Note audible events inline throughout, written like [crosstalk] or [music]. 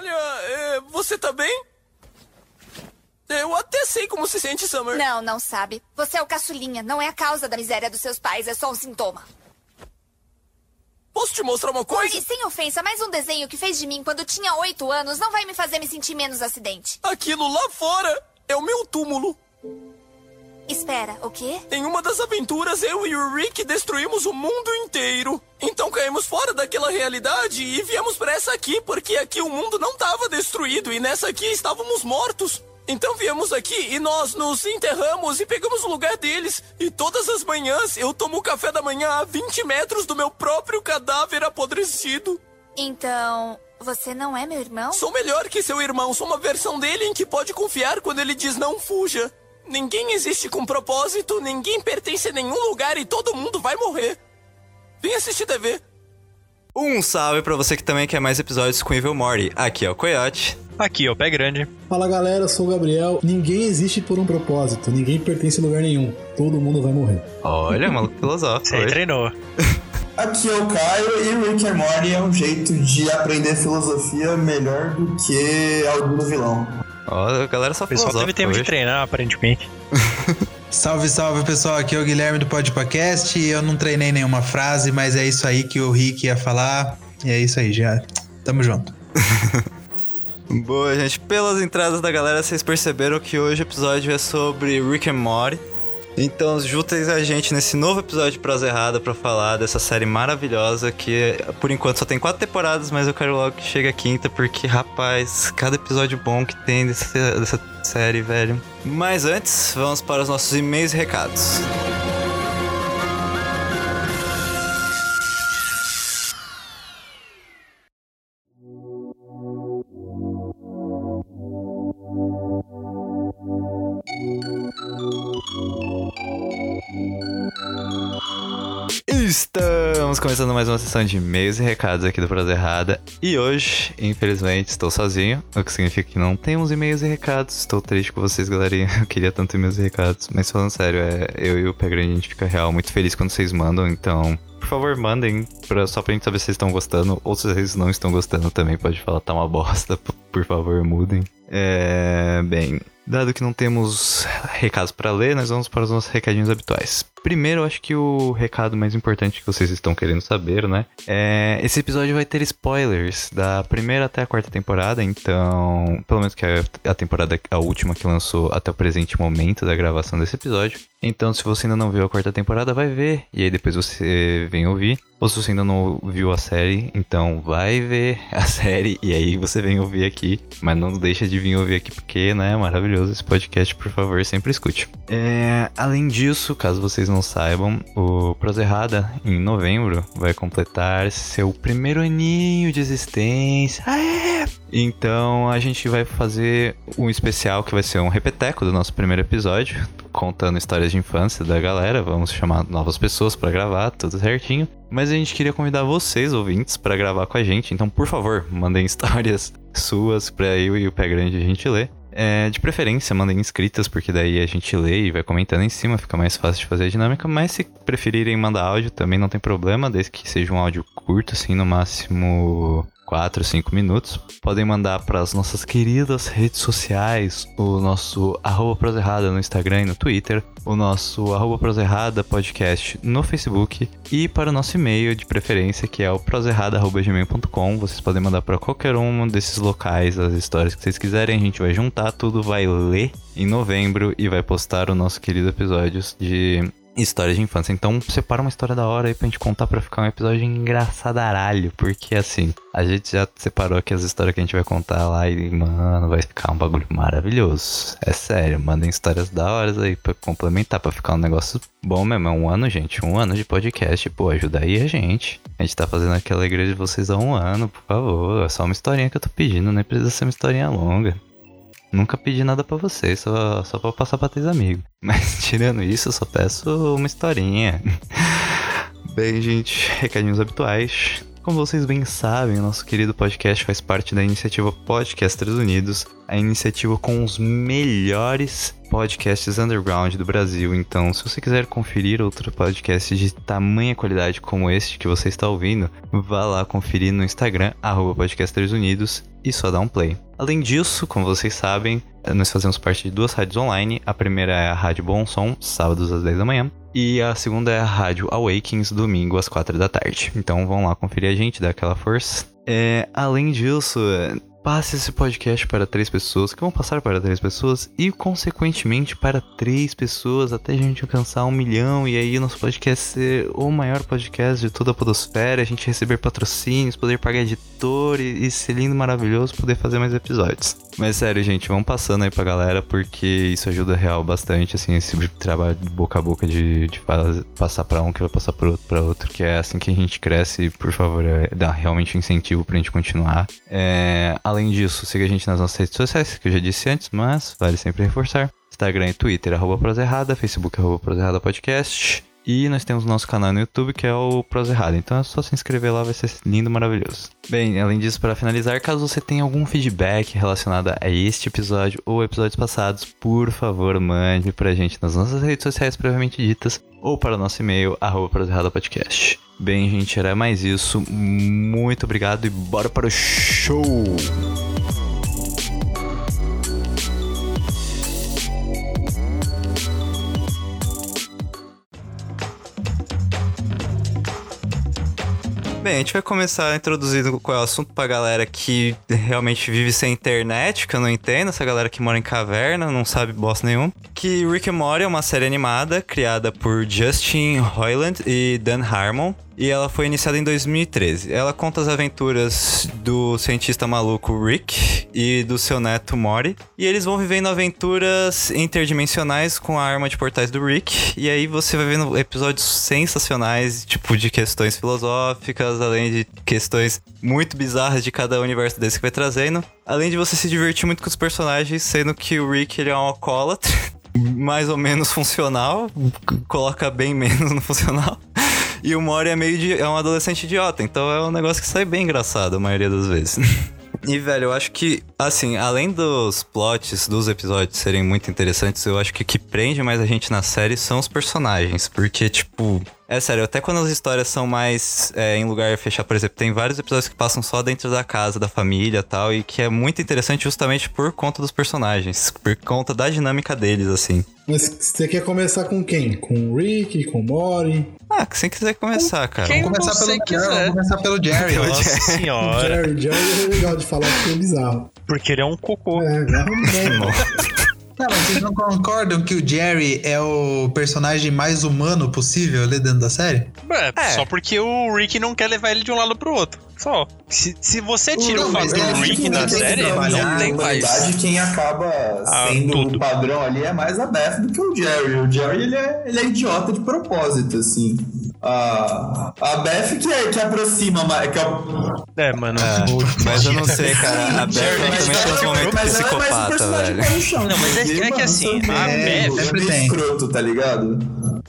Olha, é, você tá bem? Eu até sei como se sente, Summer. Não, não sabe. Você é o caçulinha. Não é a causa da miséria dos seus pais. É só um sintoma. Posso te mostrar uma coisa? E sem ofensa, mas um desenho que fez de mim quando tinha oito anos não vai me fazer me sentir menos acidente. Aquilo lá fora é o meu túmulo. Espera, o quê? Em uma das aventuras, eu e o Rick destruímos o mundo inteiro. Então caímos fora daquela realidade e viemos para essa aqui, porque aqui o mundo não estava destruído e nessa aqui estávamos mortos. Então viemos aqui e nós nos enterramos e pegamos o lugar deles. E todas as manhãs eu tomo o café da manhã a 20 metros do meu próprio cadáver apodrecido. Então, você não é meu irmão? Sou melhor que seu irmão. Sou uma versão dele em que pode confiar quando ele diz não fuja. Ninguém existe com propósito, ninguém pertence a nenhum lugar e todo mundo vai morrer. Vem assistir TV. Um salve pra você que também quer mais episódios com Evil Morty. Aqui é o Coyote. Aqui é o Pé Grande. Fala galera, eu sou o Gabriel. Ninguém existe por um propósito, ninguém pertence a lugar nenhum. Todo mundo vai morrer. Olha, maluco filosófico. Você treinou. [laughs] Aqui é o Caio e Rick and Morty é um jeito de aprender filosofia melhor do que algum vilão. Ó, a galera só O pessoal teve tempo de treinar, aparentemente. [laughs] Salve, salve pessoal, aqui é o Guilherme do Podpacast e eu não treinei nenhuma frase, mas é isso aí que o Rick ia falar. E é isso aí, já. Tamo junto. [laughs] Boa, gente. Pelas entradas da galera, vocês perceberam que hoje o episódio é sobre Rick and Morty. Então, juntem a gente nesse novo episódio de Prosa Errada pra falar dessa série maravilhosa que, por enquanto, só tem quatro temporadas, mas eu quero logo que chegue a quinta, porque, rapaz, cada episódio bom que tem dessa, série, velho. Mas antes, vamos para os nossos e-mails e recados. Estamos começando mais uma sessão de e-mails e recados aqui do Prosa Errada. E hoje, infelizmente, estou sozinho, o que significa que não temos e-mails e recados. Estou triste com vocês, galerinha. [laughs] Eu queria tanto e-mails e recados. Mas falando sério, é, eu e o Pé Grande, a gente fica real muito feliz quando vocês mandam. Então, por favor, mandem pra, só pra gente saber se vocês estão gostando. Ou se vocês não estão gostando também, pode falar, tá uma bosta. [laughs] Por, favor, mudem. É, bem, dado que não temos recados para ler, nós vamos para os nossos recadinhos habituais. Primeiro, acho que o recado mais importante que vocês estão querendo saber, né? É esse episódio vai ter spoilers da primeira até a quarta temporada, então, pelo menos que é a temporada a última que lançou até o presente momento da gravação desse episódio. Então, se você ainda não viu a quarta temporada, vai ver e aí depois você vem ouvir. Ou se você ainda não viu a série, então vai ver [laughs] a série e aí você vem ouvir aqui. Mas não deixa de vir ouvir aqui porque, né, é maravilhoso esse podcast, por favor, sempre escute. É, além disso, caso vocês não saibam, o Prosa Errada, em novembro, vai completar seu primeiro aninho de existência. Aê! Então a gente vai fazer um especial que vai ser um repeteco do nosso primeiro episódio, contando histórias de infância da galera. Vamos chamar novas pessoas para gravar, tudo certinho. Mas a gente queria convidar vocês, ouvintes, para gravar com a gente. Então, por favor, mandem [laughs] histórias suas para eu e o Pé Grande a gente ler. É, de preferência, mandem inscritas, porque daí a gente lê e vai comentando em cima, fica mais fácil de fazer a dinâmica. Mas se preferirem mandar áudio, também não tem problema, desde que seja um áudio curto, assim, no máximo 4, 5 minutos. Podem mandar para as nossas queridas redes sociais, o nosso arroba proserrada no Instagram e no Twitter, o nosso arroba proserrada podcast no Facebook e para o nosso e-mail de preferência, que é o proserrada.gmail.com. Vocês podem mandar para qualquer um desses locais as histórias que vocês quiserem. A gente vai juntar tudo, vai ler em novembro e vai postar o nosso querido episódio de histórias de infância. Então, separa uma história da hora aí pra gente contar pra ficar um episódio engraçadaralho. Porque, assim, a gente já separou aqui as histórias que a gente vai contar lá e, mano, vai ficar um bagulho maravilhoso. É sério, mandem histórias da hora aí pra complementar, pra ficar um negócio bom mesmo. É um ano, gente, um ano de podcast, pô, ajuda aí a gente. A gente tá fazendo aquela igreja de vocês há um ano, por favor. É só uma historinha que eu tô pedindo, nem precisa ser uma historinha longa. Nunca pedi nada pra vocês, só, só pra passar pra teus amigos. [laughs] Mas tirando isso, eu só peço uma historinha. [laughs] Bem, gente, recadinhos habituais. Como vocês bem sabem, o nosso querido podcast faz parte da iniciativa Podcasters Unidos, a iniciativa com os melhores podcasts underground do Brasil. Então, se você quiser conferir outro podcast de tamanha qualidade como este que você está ouvindo, vá lá conferir no Instagram, arroba Podcasters Unidos, e só dá um play. Além disso, como vocês sabem, nós fazemos parte de duas rádios online. A primeira é a Rádio Bom Som, sábados às 10 da manhã. E a segunda é a Rádio Awakens, domingo às 4 da tarde. Então vão lá conferir a gente, dar aquela força. É, além disso, passe esse podcast para três pessoas, que vão passar para três pessoas, e consequentemente para três pessoas, até a gente alcançar um milhão, e aí nosso podcast ser o maior podcast de toda a podosfera, a gente receber patrocínios, poder pagar editor e, e ser lindo, maravilhoso, poder fazer mais episódios. Mas sério, gente, vamos passando aí pra galera, porque isso ajuda real bastante, assim, esse trabalho de boca a boca de, de passar pra um que vai passar pro outro, pra outro, que é assim que a gente cresce, por favor, é, dá realmente incentivo pra gente continuar. É, além disso, siga a gente nas nossas redes sociais, que eu já disse antes, mas vale sempre reforçar. Instagram e Twitter, arroba Proserrada, Facebook, arroba Proserrada Podcast. E nós temos o nosso canal no YouTube que é o Prosa Errada. Então é só se inscrever lá, vai ser lindo, maravilhoso. Bem, além disso, para finalizar, caso você tenha algum feedback relacionado a este episódio ou episódios passados, por favor, mande pra gente nas nossas redes sociais previamente ditas ou para o nosso e-mail, arroba Podcast. Bem, gente, era mais isso. Muito obrigado e bora para o show! Bem, a gente vai começar introduzindo qual é o assunto pra galera que realmente vive sem internet, que eu não entendo, essa galera que mora em caverna, não sabe bosta nenhum. Que Rick and Morty é uma série animada criada por Justin Roiland e Dan Harmon e ela foi iniciada em 2013. Ela conta as aventuras do cientista maluco Rick e do seu neto Mori, e eles vão vivendo aventuras interdimensionais com a arma de portais do Rick, e aí você vai vendo episódios sensacionais, tipo de questões filosóficas, além de questões muito bizarras de cada universo desse que vai trazendo. Além de você se divertir muito com os personagens, sendo que o Rick ele é um alcoólatra, [laughs] mais ou menos funcional, coloca bem menos no funcional. E o Mori é meio de, é um adolescente idiota, então é um negócio que sai bem engraçado a maioria das vezes. [laughs] E, velho, eu acho que, assim, além dos plots dos episódios serem muito interessantes, eu acho que o que prende mais a gente na série são os personagens. Porque, tipo, é sério, até quando as histórias são mais é, em lugar fechado, por exemplo, tem vários episódios que passam só dentro da casa, da família tal, e que é muito interessante justamente por conta dos personagens, por conta da dinâmica deles, assim. Mas você quer começar com quem? Com o Rick, com o Mori? Ah, que você quiser começar, cara. Quem vamos começar pelo Jerry. Vamos começar pelo Jerry. Nossa senhora. Jerry, Jerry é legal de falar porque é bizarro. Porque ele é um cocô. É, é um [laughs] Não, mas vocês não concordam que o Jerry é o personagem mais humano possível ali dentro da série? É, é. só porque o Rick não quer levar ele de um lado pro outro. Só. Se, se você tira não, o fato do Rick da série, não tem mais. Na verdade, quem acaba ah, sendo o padrão ali é mais a Beth do que o Jerry. O Jerry, ele é, ele é idiota de propósito, assim. A, a Beth que, é, que aproxima mais. Que é, é mano. É, mas eu não sei, cara. A Beth também tem uns momentos psicopata, velho. Não, mas é, é que assim, a Beth. É bem escroto, tá ligado?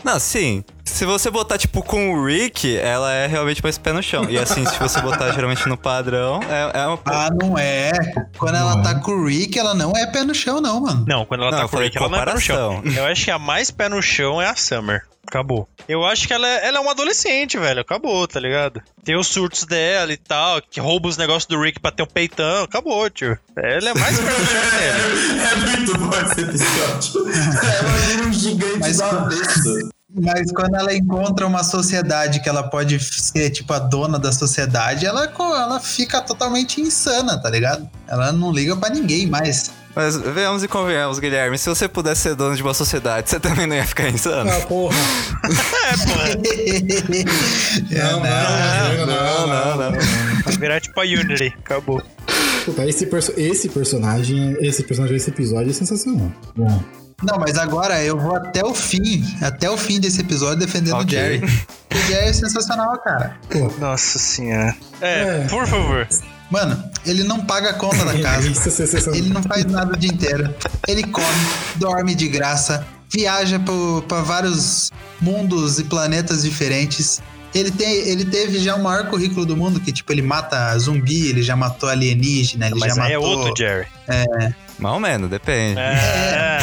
Não, sim. Se você botar, tipo, com o Rick, ela é realmente mais pé no chão. E assim, se você botar geralmente no padrão, é, é uma. Ah, não é. Quando não ela é. tá com o Rick, ela não é pé no chão, não, mano. Não, quando ela não, tá com o Rick, ela não é pé no chão. Eu acho que a mais pé no chão é a Summer. Acabou. Eu acho que ela é, ela é uma adolescente, velho. Acabou, tá ligado? Tem os surtos dela e tal, que rouba os negócios do Rick pra ter um peitão. Acabou, tio. Ela é mais dele. [laughs] É muito bom esse episódio. ela é um gigante Mas, da besta. Mas quando ela encontra uma sociedade que ela pode ser, tipo, a dona da sociedade, ela, ela fica totalmente insana, tá ligado? Ela não liga para ninguém mais. Mas venhamos e convenhamos, Guilherme. Se você pudesse ser dono de uma sociedade, você também não ia ficar insano? Ah, porra. é, porra. [laughs] não, não, não, não, não, não. Vai virar tipo a Unity. Acabou. Puta, esse, perso esse personagem, esse personagem desse episódio é sensacional. Bom. Não, mas agora eu vou até o fim, até o fim desse episódio defendendo okay. o Jerry. O Jerry é sensacional, cara. Pô. Nossa senhora. É, é, por favor. Mano, ele não paga a conta da [laughs] casa. É ele não faz nada o dia inteiro. Ele come, dorme de graça, viaja para vários mundos e planetas diferentes. Ele, tem, ele teve já o maior currículo do mundo, que tipo, ele mata zumbi, ele já matou alienígena, ele Mas já aí matou... é outro Jerry. É, Mal menos, depende. É,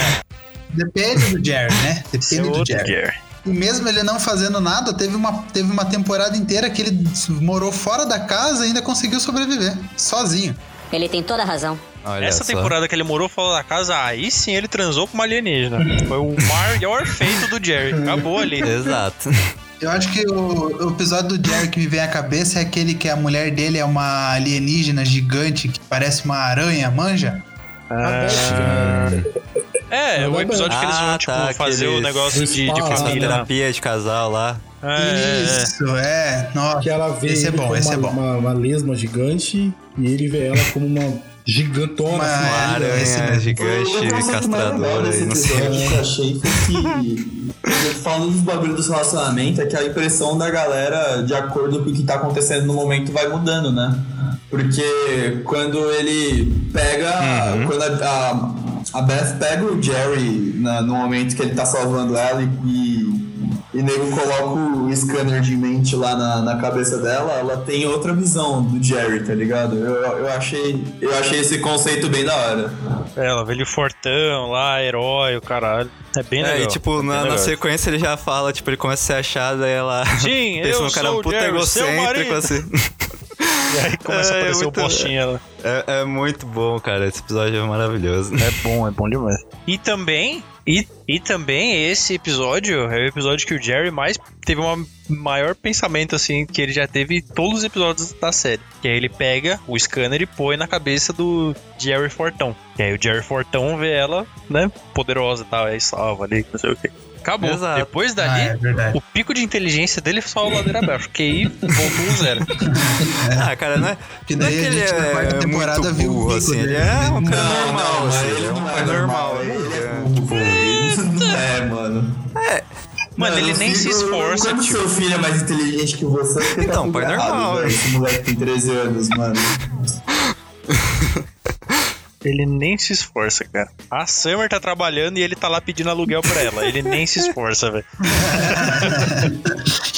depende do Jerry, né? esse é Depende do outro Jerry. Jerry. E mesmo ele não fazendo nada, teve uma, teve uma temporada inteira que ele morou fora da casa e ainda conseguiu sobreviver, sozinho. Ele tem toda a razão. Olha Essa só. temporada que ele morou fora da casa, aí sim ele transou com uma alienígena. Foi o maior [laughs] feito do Jerry. Acabou ali. [laughs] Exato. Eu acho que o, o episódio do Jerry que me vem à cabeça é aquele que a mulher dele é uma alienígena gigante que parece uma aranha, manja? A Beth, né? É, Ah, o episódio que eles vão, Ah, tipo, tá, fazer o aqueles- negócio de, de família. lá. terapia de casal lá. É, Isso, é. Nossa. Que ela vê esse é bom, esse uma, é bom. Uma, uma lesma gigante e ele vê ela como uma gigantona. Uma assim, É, Aranha esse mesmo. gigante, O legal castradora e não sei. episódio que eu achei foi que, falando dos bagulhos dos relacionamentos, é que a impressão da galera, de acordo com o que tá acontecendo no momento, vai mudando, né? Porque quando ele pega. Uhum. Quando a, a, a Beth pega o Jerry na- no momento que ele tá salvando ela e. E nego coloca o scanner de mente lá na, na cabeça dela, ela tem outra visão do Jerry, tá ligado? Eu, eu, achei, eu achei esse conceito bem da hora. é, ela vê ele fortão lá, herói, o caralho. É bem legal. É, e tipo, é na, na sequência ele já fala, tipo, ele começa a ser achado, aí ela Sim, [laughs] pensa eu no cara sou o puta Jerry, egocêntrico, assim. [laughs] [laughs] E aí começa a É, aparecer o muito- postinho lá. É, é muito bom, cara. Esse episódio é maravilhoso. É bom, é bom demais. E também, e, e também esse episódio é o episódio que o Jerry mais teve um maior pensamento assim que ele já teve em todos os episódios da série. Que aí ele pega o scanner e põe na cabeça do Jerry Fortão. E aí o Jerry Fortão vê ela, né, poderosa e tal, aí salva ali, não sei o que. Acabou. Exato. Depois Ah, dali, é verdade. o pico de inteligência dele foi só o ladeira abaixo. Aí voltou um zero. [laughs] Ah, cara, não é, Que não é daí que a ele gente na quarta é temporada viu burro, assim. dele. Ele é um cara Não, normal, não, assim. ele Ele é um não cara é normal. normal, Ele ele é é, tipo... [laughs] É, mano. Mano, ele eu nem se fico- esforça, Quando tipo. seu filho é mais inteligente que você, porque Então, tá pai errado, normal? Esse moleque tem 13 anos, mano. [laughs] Ele nem se esforça, cara. A Summer tá trabalhando e ele tá lá pedindo aluguel pra ela. Ele nem se esforça, velho. [laughs]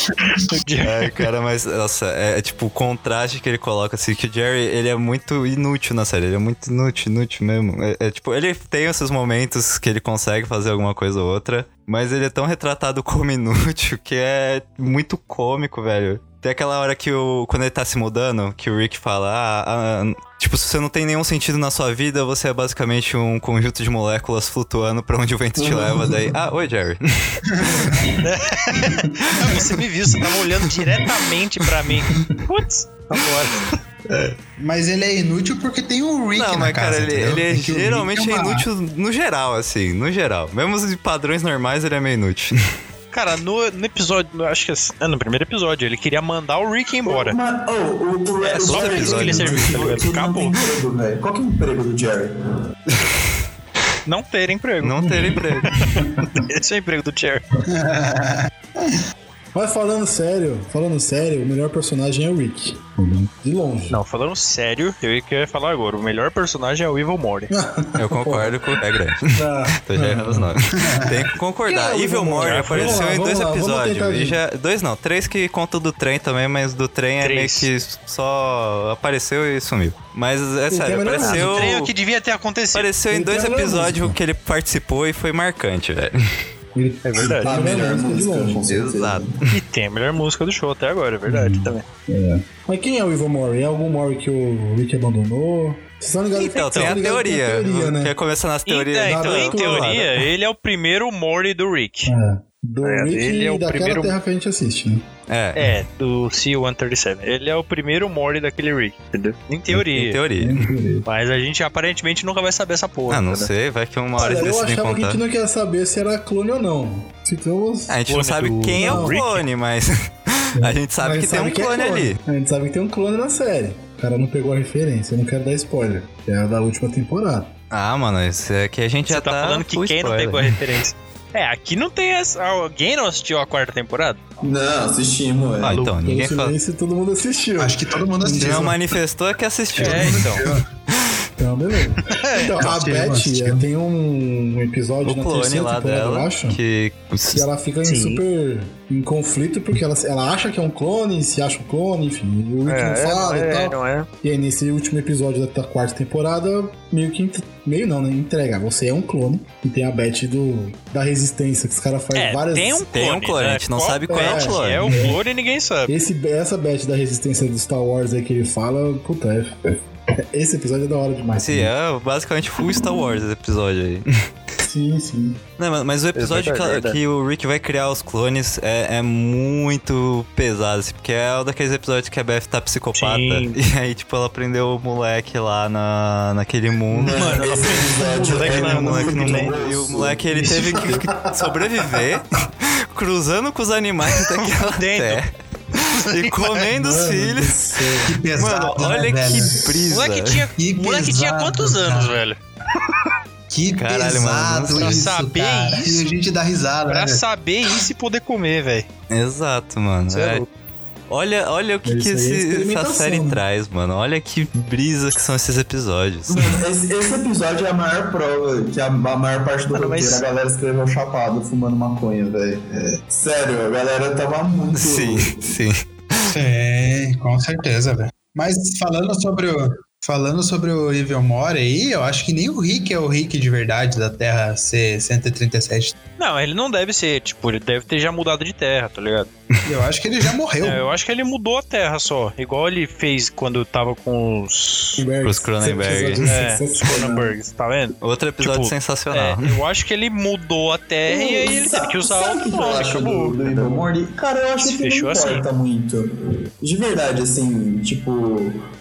É, cara, mas, nossa, é, é tipo o contraste que ele coloca, assim, que o Jerry, ele é muito inútil na série, ele é muito inútil, inútil mesmo. É, é, tipo, ele tem esses momentos que ele consegue fazer alguma coisa ou outra, mas ele é tão retratado como inútil que é muito cômico, velho. Tem aquela hora que o. Quando ele tá se mudando, que o Rick fala, ah, ah, tipo, se você não tem nenhum sentido na sua vida, você é basicamente um conjunto de moléculas flutuando pra onde o vento te leva. Daí, ah, oi, Jerry. [laughs] você me viu, você tava olhando diretamente pra mim. Putz, agora. Mas ele é inútil porque tem o Rick Não, na mas casa, cara, ele, ele é geralmente é inútil no geral, assim, no geral. Mesmo os padrões normais, ele é meio inútil. Cara, no, no episódio, no- acho que é no primeiro episódio, ele queria mandar o Rick embora. Mas, oh, o, o, É o só Jerry, por isso que ele serviu, tá ligado? Acabou. emprego. Qual que é o emprego do Jerry? [laughs] Não ter emprego. Não ter emprego. [laughs] Esse é o emprego do Cher. [laughs] Mas falando sério, falando sério, o melhor personagem é o Rick. De longe. Não, falando sério, eu ia que eu ia falar agora. O melhor personagem é o Evil Morty. [laughs] Eu concordo com. É grande. Tá. Tô já errando os nomes. Tem que concordar. É Evil Morty? apareceu lá, em dois lá, episódios. E já, dois não, três que contam do trem também, mas do trem é meio Três. que só apareceu e sumiu. Mas é sério, apareceu. O trem é o que devia ter acontecido. Apareceu em dois episódios que ele participou e foi marcante, velho. Ele É verdade. A a melhor música de música. Exato. E tem a melhor música do show até agora, é verdade Hum. também. Mas quem é o Evil Mori? É algum Mori que o Rick abandonou? Vocês estão ligados Então, tem a teoria. tem a teoria, né? Quer começar nas teorias? Então, então, em teoria, ele é o primeiro Morty do Rick. É. Do É, ele é o daquela primeiro- terra que a gente assiste, né? É, É, do C-137. Ele é o primeiro Morty daquele Rick, entendeu? Em teoria. em teoria. Mas a gente aparentemente nunca vai saber essa porra. Ah, não entendeu? sei, vai que uma hora Olha, eles eu achava que a gente não quer saber se era clone ou não. Ficamos... A gente não Clone sabe do- quem é o Não. clone, mas [laughs] a gente sabe Mas que tem um que é clone ali. A gente sabe que tem um clone na série. O cara não pegou a referência, eu não quero dar spoiler. É a da última temporada. Ah, mano, isso é que a gente Você já tá, tá falando que quem não spoiler. pegou a referência. [laughs] É, aqui não tem essa. Alguém não assistiu a quarta temporada? Não, assistimos, Ah, velho. então, Pelo ninguém silêncio, todo mundo assistiu. Acho que todo mundo assistiu. não manifestou é que assistiu. É, então. Então, beleza. [laughs] Então, a Beth é, tem um episódio O na clone terceira lá temporada, eu dela, acho. que... E ela fica em super em conflito porque ela, ela acha que é um clone, se acha um clone, enfim. O Rick não fala não e é, tal. não é. E aí, nesse último episódio da, quarta temporada, meio que. Meio não, né? Entrega. Você é um clone. E tem a Beth do, da resistência, que os caras fazem É, várias. tem um Tem um clone, clone, né? a gente não Qual- sabe qual é, é o que clone. É o clone e ninguém sabe. Esse, essa Beth da resistência do Star Wars aí que ele fala, puta, é, é- [laughs] esse episódio é da hora demais. Sim, é basicamente full Star Wars esse episódio aí. [laughs] Sim, sim. Não, mas- mas o episódio que, que o Rick vai criar os clones é, é muito pesado, assim, porque é um daqueles episódios que a Beth tá psicopata. Sim. [laughs] E aí, tipo, ela prendeu o moleque lá na, naquele mundo. Mano, moleque é na- o moleque no muito mundo. E o moleque, ele teve que que sobreviver cruzando com os animais daquela Dentro. terra. [laughs] E comendo os Mano filhos. Que pesado, Mano, olha né, que velho? O brisa. moleque tinha, Que o moleque tinha quantos anos, cara. velho? Que Caralho, mano, pesado pra isso, saber cara. isso- E a gente dá risada, Pra né? saber isso e poder comer, velho. Exato, mano. Você é É- louco. Olha, olha o que, Isso que é esse- essa série né? traz, mano. Olha que brisa que são esses episódios. Esse, esse episódio é a maior prova que a, a maior parte do Mano, roteiro mas- a galera escreveu chapado fumando maconha, velho. É, sério, a galera tava muito. Sim, sim. Sim, com certeza, velho. Mas falando sobre o. Falando sobre o Evil More aí, eu acho que nem o Rick é o Rick de verdade da Terra C-137. Não, ele não deve ser, tipo, ele deve ter já mudado de terra, tá ligado? [laughs] Eu acho que ele já morreu. É, eu acho que ele mudou a terra só. Igual ele fez quando tava com os. Pros Cronenberg. É, os Cronenbergs, tá vendo? Outro episódio Tipo, sensacional. É, eu acho que ele mudou a terra e aí ele teve que usar Sabe outro o que eu nome, acho acabou. do, do Evil Morty? Cara, eu acho Se que não fechou assim. importa muito. De verdade, assim, tipo,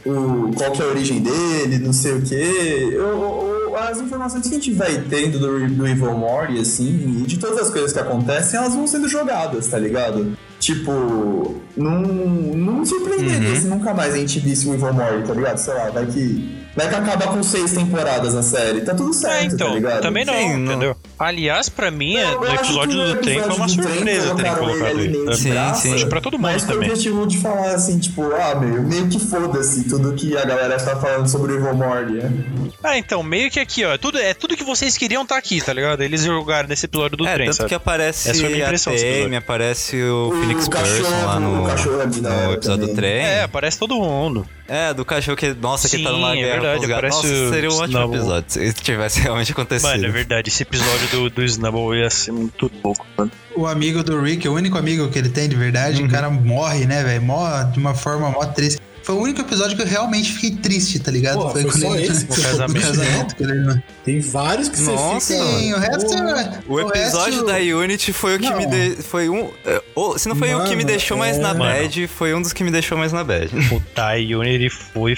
o, qual que é a origem dele, não sei o quê. Eu- eu- as informações que a gente vai tendo do, do Evil Morty, assim, e de todas as coisas que acontecem, elas vão sendo jogadas, tá ligado? Tipo, não, não me surpreenderia se nunca mais a gente visse o Evil Morty, tá ligado? Sei lá, vai que. Vai que acaba com seis temporadas a série. Tá tudo certo, É, então, tá ligado? também não, Sim, não- entendeu? Aliás, pra mim, é, Eu no episódio no do trem foi uma do surpresa terem colocado ele Sim, sim. Acho pra todo mundo Mas também. objetivo de falar assim, tipo, ah, meu, meio que foda-se tudo que a galera está falando sobre o Evil Morty, né? Ah, então, meio que aqui, ó, é tudo, é tudo que vocês queriam tá aqui, tá ligado? Eles jogaram nesse episódio do É, trem, tanto sabe? que aparece Essa foi a minha impressão aparece o, O Phoenix cachorro, Person lá no, o cachorro é no hora episódio do também. trem. É, aparece todo mundo. É, do cachorro que, nossa, que tá Sim, numa é guerra verdade, com os Nossa, o seria um ótimo Snubble. episódio se tivesse realmente acontecido. Mano, é verdade, esse episódio do, do Snubble ia ser muito louco, mano. O amigo do Rick, o único amigo que ele tem de verdade, Uhum. o cara morre, né, velho? Morre de uma forma mó triste. Foi o único episódio que eu realmente fiquei triste, tá ligado? Porra, foi só esse [laughs] que o você ficou casamento. casamento ele... Tem vários que você Nossa, fica. Sim, o resto... Porra. O episódio resto- da Unity foi o que Não. me de... foi um, é, ou, se não foi o que me Mano, deixou mais na é. bad, foi um dos que me deixou mais na bad. O Tai Unity foi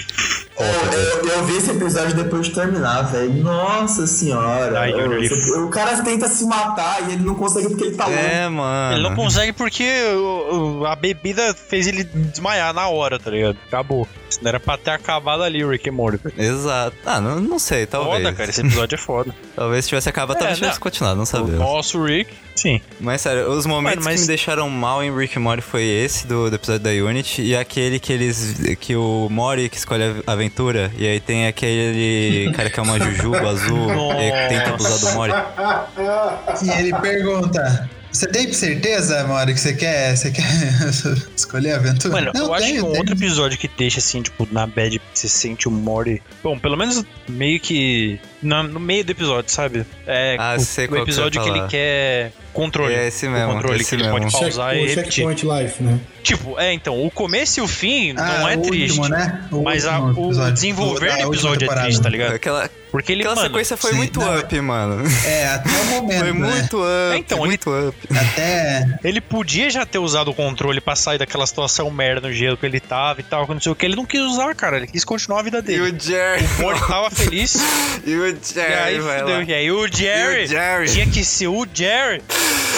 Eu, eu, eu vi esse episódio depois de terminar, velho. Nossa senhora. Ai, você- o cara tenta se matar e ele não consegue porque ele tá louco. É, mano. Ele não consegue porque o- o- a bebida fez ele desmaiar na hora, tá ligado? Acabou. Não era pra ter acabado ali o Rick and Morty. Exato. Ah, não, não sei, talvez. Foda, cara, esse episódio é foda. [laughs] Talvez tivesse acabado, É, talvez tivesse não. continuado, não o sabemos. nosso Rick, sim. Mas sério, os momentos mas- que me deixaram mal em Rick and Morty foi esse do, do episódio da Unity e aquele que eles. que o Mori que escolhe a aventura e aí tem aquele cara que é uma jujuba [laughs] azul e tenta abusar do Mori. E ele pergunta... Você tem certeza, Mori, que você quer, você quer [laughs] escolher a aventura? Mano, Não, eu acho tenho, que um tenho. outro episódio que deixa assim, tipo, na bad, você sente o Mori. Bom, pelo menos meio que. Na- no meio do episódio, sabe? É Ah, o, sei o que episódio vai que ele quer controle. É esse o mesmo, controle esse que ele mesmo. pode Check, pausar e o repetir. Checkpoint Life, né? Tipo, é, então, o começo e o fim Ah, não é o triste. Último, né? O Mas a- o episódio desenvolver do episódio é triste, tá ligado? Aquela, Porque ele, aquela mano, sequência foi sim, muito não, up, mano. É, até o momento, Foi né? muito up, É, então, ele- muito up. Até... ele podia já ter usado o controle pra sair daquela situação merda no gelo que ele tava e tal, que não sei o que. Ele não quis usar, cara. Ele quis continuar a vida E dele. o Jerry. O Mori tava feliz. E o E Jerry lá. E aí o Jerry, E o Jerry. tinha que ser o Jerry.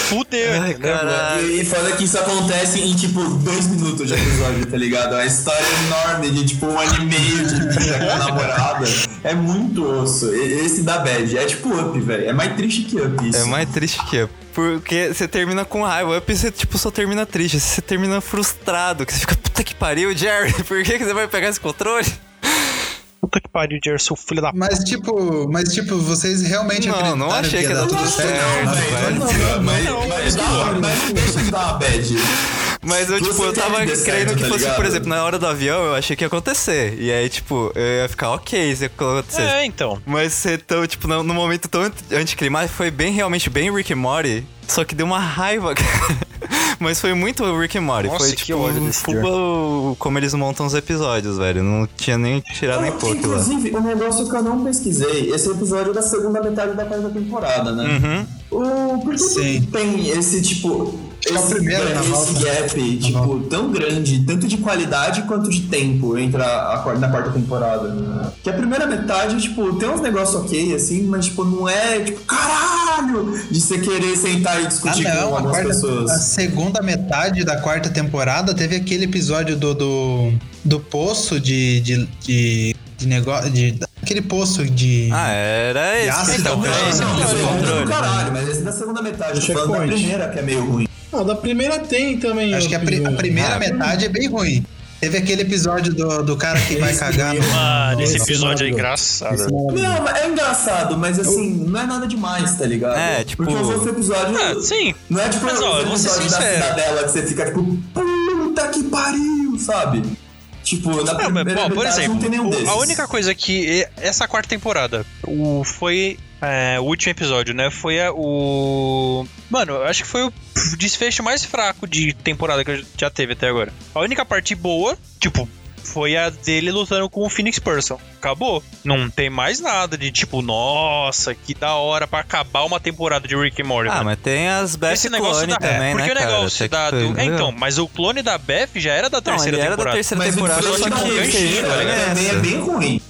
Fudeu. Ai, entendeu? E foda que isso acontece em tipo dois minutos de episódio, tá ligado? A história é enorme de tipo um ano e meio de vida com a namorada. É muito osso. Esse da Bad é tipo up, velho. É mais triste que up isso. É mais triste que up. Porque você termina com raiva. Up você, tipo, só termina triste. Você termina frustrado. Que você fica, puta que pariu, Jerry. [laughs] Por que, que você vai pegar esse controle? Puta que pariu, seu filho da Mas tipo, mas tipo, vocês realmente Não, acreditaram não achei que ia dar tudo certo. Não, mas, Não, mas, dá- mas não deixa de dar uma bad. Mas eu, Você tipo, eu tava crendo certo, que tá fosse, por ligado? exemplo, na hora do avião, eu achei que ia acontecer. E aí, tipo, eu ia ficar ok se acontecesse. É, então. Mas ser tão, tipo, no, no momento tão anticlimático, foi bem, realmente, bem Rick and Morty. Só que deu uma raiva, [laughs] cara. Mas foi muito Rick and Morty. Nossa, foi, tipo, desse full como eles montam os episódios, velho. Não tinha nem tirado nem pouco lá. Inclusive, um negócio que eu não pesquisei, esse episódio é da segunda metade da quarta temporada, né? Uhum. O, por que Sim. que tem esse tipo. O Esse, primeiro na esse volta. gap, tipo, tão grande, tanto de qualidade quanto de tempo entre a, a na quarta temporada. Que a primeira metade, tipo, tem uns negócios ok, assim, mas, tipo, não é, tipo, caralho! De você querer sentar e Ah, discutir não, com a, algumas quarta- pessoas. a segunda metade da quarta temporada teve aquele episódio do, do, do poço de, de, de, de negócio. De, aquele poço de. Ah, era esse ácido, não, não, é um controle. do caralho, mas esse da segunda metade. Do da primeira que é meio ruim. Ah, da primeira tem também. Acho que a, pri- a primeira Ah, metade é bem ruim. Teve aquele episódio do, do cara que vai cagar é- Mano, esse episódio é engraçado. É. Não, é engraçado, mas assim, não é nada demais, tá ligado? É, tipo- Porque os outros episódios. Ah, sim. Não é tipo Mas, ó, eu vou ser episódios da sincero. cidadela que você fica tipo, puta que pariu, sabe? Tipo, na Não, mas, primeira bom, por exemplo, não tem nenhum o- desses. a única coisa que essa quarta temporada o, foi é, o último episódio, né? Foi a- o. Mano, eu acho que foi o desfecho mais fraco de temporada que já teve até agora. A única parte boa, tipo, foi a dele lutando com o Phoenix Person. Acabou. Não tem mais nada de tipo, nossa, que da hora pra acabar uma temporada de Rick and Morty. Ah, mano. mas tem as Beth Esse negócio Clone da, também, porque né, o cara? negócio que da, foi do, é, então, mas o clone da Beth já era da Não, terceira ele era da temporada. terceira Mas temporada, só que terceira fez também é bem ruim.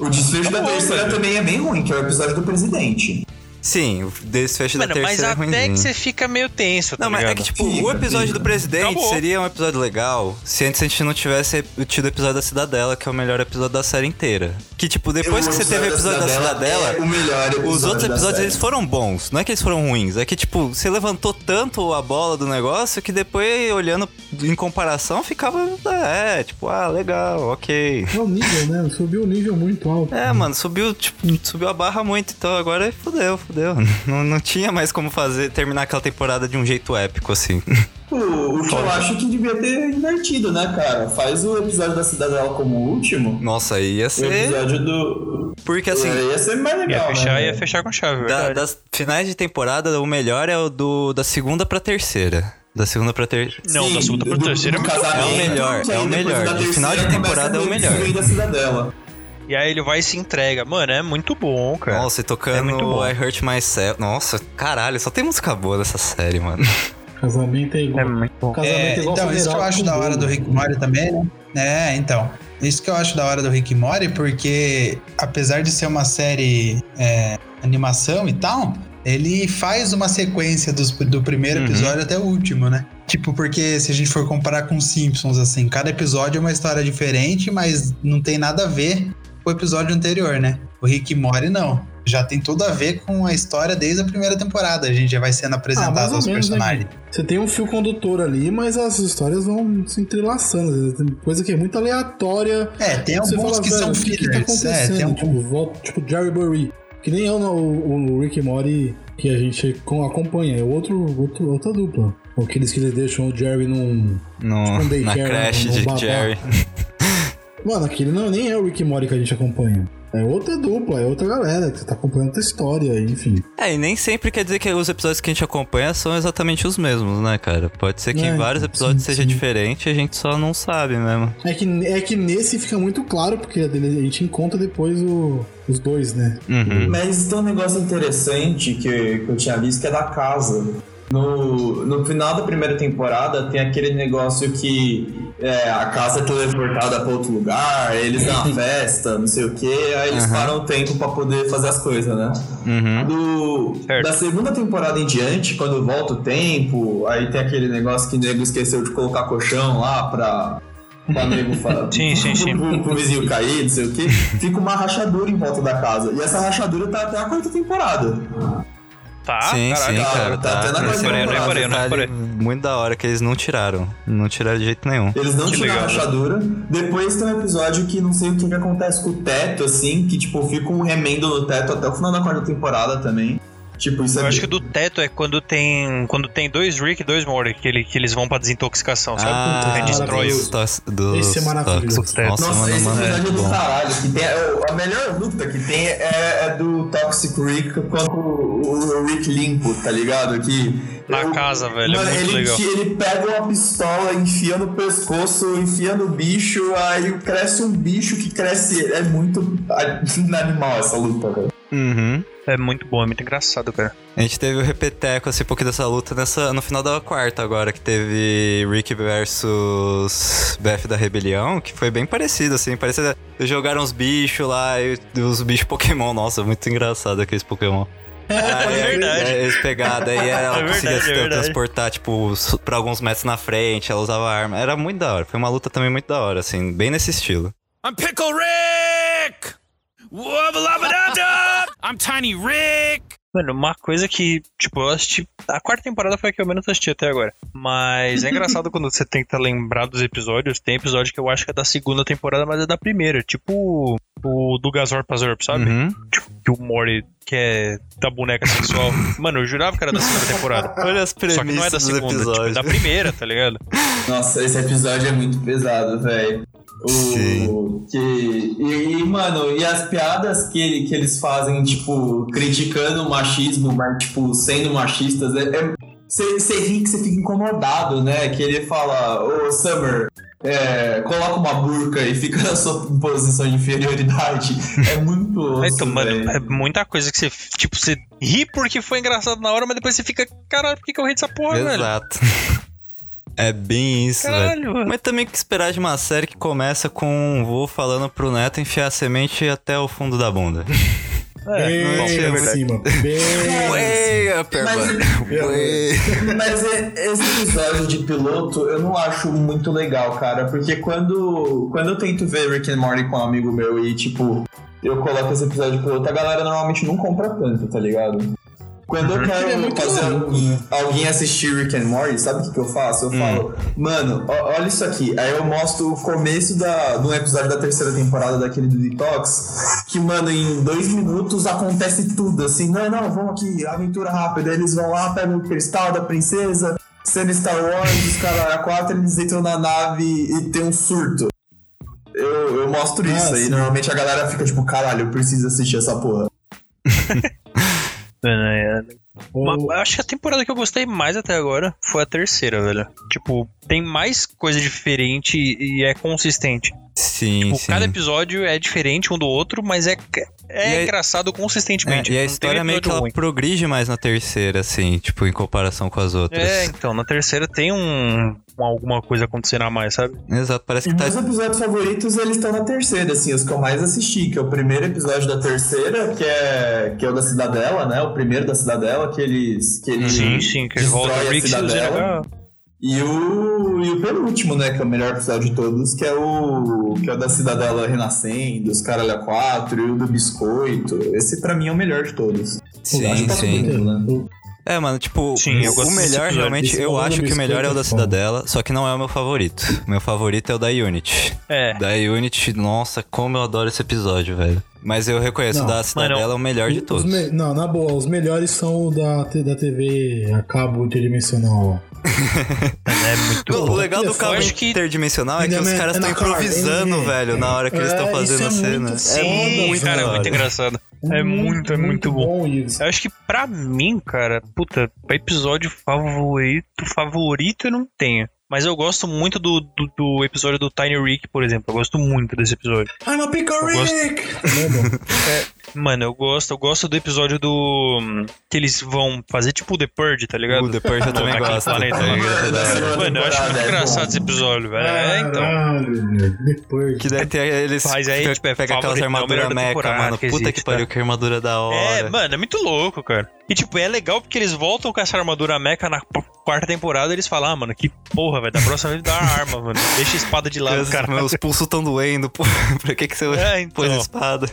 O desfecho da terceira também é bem ruim, que é o episódio do presidente. Sim, o desfecho Mano, da mas terceira é até que você fica meio tenso, tá Não, mas é ligado? que, tipo, Fica, o episódio fica. do presidente Acabou. seria um episódio legal se antes a gente não tivesse tido o episódio da Cidadela, que é o melhor episódio da série inteira. Que, tipo, depois que você teve o episódio da Cidadela, é o melhor episódio os outros da episódios série. eles foram bons. Não é que eles foram ruins, é que, tipo, você levantou tanto a bola do negócio que depois, olhando em comparação, ficava. É, tipo, ah, legal, ok. É o nível, né? Subiu o nível muito alto. É, mano, subiu, tipo, subiu a barra muito, então agora fudeu, fudeu. [laughs] Não, não tinha mais como fazer, terminar aquela temporada de um jeito épico, assim. O, o que eu acho que devia ter invertido, né, cara? Faz o episódio da Cidadela como o último. Nossa, aí ia E o ser. episódio do. Porque assim, É, ia ser mais Ia legal. fechar, né? ia fechar com chave, da- verdade. das finais de temporada, o melhor é o do da segunda pra terceira. Da segunda pra terceira. Não, Sim, da segunda pra do- terceira do é É o melhor, é o melhor. da De final de temporada é o melhor. da Cidadela. E aí ele vai e se entrega. Mano, é muito bom, cara. Nossa, e É tocando muito bom. I Hurt Myself. Nossa, caralho, só tem música boa nessa série, mano. [laughs] Casamento é igual. É muito bom. Casamento É, é igual então, isso que eu acho da hora do Rick Mori também, né? É, então. Isso que eu acho da hora do Rick Mori, porque apesar de ser uma série é, animação e tal, ele faz uma sequência dos- do primeiro Uhum. episódio até o último, né? Tipo, porque se a gente for comparar com Simpsons, assim, cada episódio é uma história diferente, mas não tem nada a ver o episódio anterior, né? O Rick Mori não. Já tem tudo a ver com a história desde a primeira temporada. A gente já vai sendo Ah, apresentado ou aos menos, né, personagens. Gui? Você tem um fio condutor ali, mas as histórias vão se entrelaçando. vezes Tem coisa que é muito aleatória. É, tem Você alguns fala, que são o que, que tá fillers. é, acontecendo? tem um... tipo, volta- tipo, Jerry Burry. Que nem é o, o, o Rick Morty que a gente com- acompanha. É outro, outro, outra dupla. Aqueles que eles deixam o Jerry num. No, Tipo um na creche de babá. Jerry. [laughs] Mano, aquele não, nem é o Rick e Morty que a gente acompanha. É outra dupla, é outra galera que você tá acompanhando outra história, enfim. É, e nem sempre quer dizer que os episódios que a gente acompanha são exatamente os mesmos, né, cara? Pode ser que É, em vários episódios sim, seja sim. diferente e a gente só não sabe mesmo. É que, é que nesse fica muito claro, porque a gente encontra depois o- os dois, né? Uhum. Mas tem um negócio interessante que, que eu tinha visto que é da casa. No, no final da primeira temporada tem aquele negócio que é, a casa é teleportada pra outro lugar, eles dão uma [laughs] festa, não sei o que, aí eles Aham. param o tempo pra poder fazer as coisas, né? Uhum. Do, Certo. da segunda temporada em diante, quando volta o tempo, aí tem aquele negócio que o nego esqueceu de colocar colchão lá pra. Pra nego fa- [laughs] Sim, sim, sim. Pro, pro vizinho cair, não sei o que. Fica uma rachadura em volta da casa. E essa rachadura tá até a quarta temporada. Tá? sim, Caralho. sim, tá, cara. tá Tá, até na é. Não reparei, não detalhe reparei. muito da hora que eles não tiraram. Não tiraram de jeito nenhum. Eles não Que tiram a legal, né? rachadura. Depois tem um episódio que não sei o que, que acontece com o teto, assim, que tipo, fica um remendo no teto até o final da quarta temporada também. Tipo, isso Eu é. acho que o do teto é quando tem quando tem dois Rick e dois Morty, que, ele, que eles vão pra desintoxicação, sabe? Ah, Aí destrói o... dos Esse é maravilhoso. Nossa, Nossa, esse é episódio é do caralho. Que tem, é, a melhor luta que tem é, é do Toxic Rick com o, o Rick limpo, tá ligado? Que, Na eu- casa, velho, é Mano, muito ele, legal. ele pega uma pistola, enfia no pescoço, enfia no bicho, aí cresce um bicho que cresce. É muito [laughs] animal essa luta, velho. Uhum. É muito bom, é muito engraçado, cara. A gente teve o repeteco, assim, um pouquinho dessa luta nessa, no final da quarta agora, que teve Rick versus Beth da Rebelião, que foi bem parecido, assim, parecia... Jogaram os bichos lá, e os bichos Pokémon, nossa, muito engraçado aqueles Pokémon. [laughs] É verdade. É, eles pegaram, daí ela É conseguia verdade, se é verdade. transportar, tipo, pra alguns metros na frente, ela usava arma. Era muito da hora, foi uma luta também muito da hora, assim, bem nesse estilo. I'm Pickle Rick! Wubba-lubba-dub-dub! I'm Tiny Rick! Mano, uma coisa que, tipo, eu assisti. A quarta temporada foi a que eu menos assisti até agora. Mas é [laughs] engraçado quando você tenta lembrar dos episódios. Tem episódio que eu acho que é da segunda temporada, mas é da primeira. Tipo o do Gazor Pazorp, sabe? Uhum. Tipo, que o Mori que é da boneca sexual. [laughs] Mano, eu jurava que era da segunda temporada. Olha as Só que não é premissas da segunda, tipo, é da primeira, tá ligado? Nossa, esse episódio é muito pesado, velho. Sim. O que e, e, mano, e as piadas que, ele- que eles fazem, tipo, criticando o machismo, mas tipo, sendo machistas, é, é- você você ri que você fica incomodado, né? Que ele fala, ô Summer, é, coloca uma burca e fica [laughs] na sua posição de inferioridade. É muito osso, então, mano, velho. é muita coisa que você, tipo, você ri porque foi engraçado na hora, mas depois você fica, caralho, por que, que eu ri dessa porra, velho? Exato. [laughs] É bem isso, velho. Caralho, mano. Mas também o que esperar de uma série que começa com um vô falando pro neto enfiar a semente até o fundo da bunda. [laughs] É, Bem é em verdade. cima. Bem em cima. Way upper Mas- Mas esse episódio de piloto eu não acho muito legal, cara, porque quando, quando eu tento ver Rick and Morty com um amigo meu e, tipo, eu coloco esse episódio de piloto, a galera normalmente não compra tanto, tá ligado? Quando eu é quero muito fazer maluco, né? alguém assistir Rick and Morty, sabe o que, que eu faço? Eu falo, mano, ó- olha isso aqui. Aí eu mostro o começo da, de um episódio da terceira temporada daquele do Detox, que, mano, em dois minutos acontece tudo, assim, não, não, vamos aqui, aventura rápida. Aí Eles vão lá, pegam o cristal da princesa, cena Star Wars, os caras a quatro, eles entram na nave e tem um surto. Eu, eu mostro Ah, isso aí, sim. normalmente a galera fica tipo, caralho, eu preciso assistir essa porra. [laughs] Mano, é- Uma- O- eu acho que a temporada que eu gostei mais até agora foi a terceira, velho. Tipo, tem mais coisa diferente e é consistente. Sim, Tipo, sim. cada episódio é diferente um do outro, mas é, é E engraçado É, consistentemente. e a história meio que ela ruim. progride mais na terceira, assim, tipo, em comparação com as outras. É, então, na terceira tem um, um- alguma coisa acontecendo a mais, sabe? Exato, parece que tá. meus episódios favoritos, eles estão na terceira, assim, os que eu mais assisti, que é o primeiro episódio da terceira, que é, que é o da Cidadela, né? O primeiro da Cidadela, que eles. Que ele Sim, sim, que eles destrói voltam a Rick e Cidadela. E o, e o penúltimo, né? Que é o melhor episódio de todos, que é o. Que é o da Cidadela renascendo, os Caralho 4 e o do Biscoito. Esse pra mim é o melhor de todos. Sim, Acho que tá sim. né? É, mano, tipo, Sim, eu o melhor realmente, eu acho que o melhor é o da biscoito, Cidadela, só que não é o meu favorito. Meu favorito é o da Unity. É. Da Unity, nossa, como eu adoro esse episódio, velho. Mas eu reconheço, Não, o da Cidadela é o melhor de Os todos. me- Não, na boa, os melhores são o da, da TV a cabo interdimensional. É muito O bom. legal do Eu cabo acho que- interdimensional é que os é- caras é estão cara, improvisando, é- velho, na hora que eles estão É, fazendo a é cena. muito É Sim, muito cara, é muito engraçado. É muito, é muito bom. isso. Eu acho que pra mim, cara, puta, episódio favorito, favorito eu não tenho. Mas eu gosto muito do, do, do episódio do Tiny Rick, por exemplo. Eu gosto muito desse episódio. I'm a Pickle gosto- Rick! Também [laughs] é. Mano, eu gosto, eu gosto do episódio do. Que eles vão fazer tipo o The Purge, tá ligado? O The Purge eu também gosto. planeta. Tá [laughs] ligado? Mano, eu acho muito é engraçado bom. esse episódio, velho. É, então. Velho. Depois. Que daí tem eles Mas aí, tipo, é pega aquelas é armaduras da meca, mano. que Puta que pariu, tá? que armadura da hora. É, mano, é muito louco, cara. E, tipo, é legal porque eles voltam com essa armadura mecha na quarta temporada e eles falam, ah, mano, que porra, velho. Da próxima vez dá uma arma, mano. Deixa a espada de lado, Meus, cara. meus pulsos tão doendo, pô. [laughs] pra que que você É, então. pôs espada?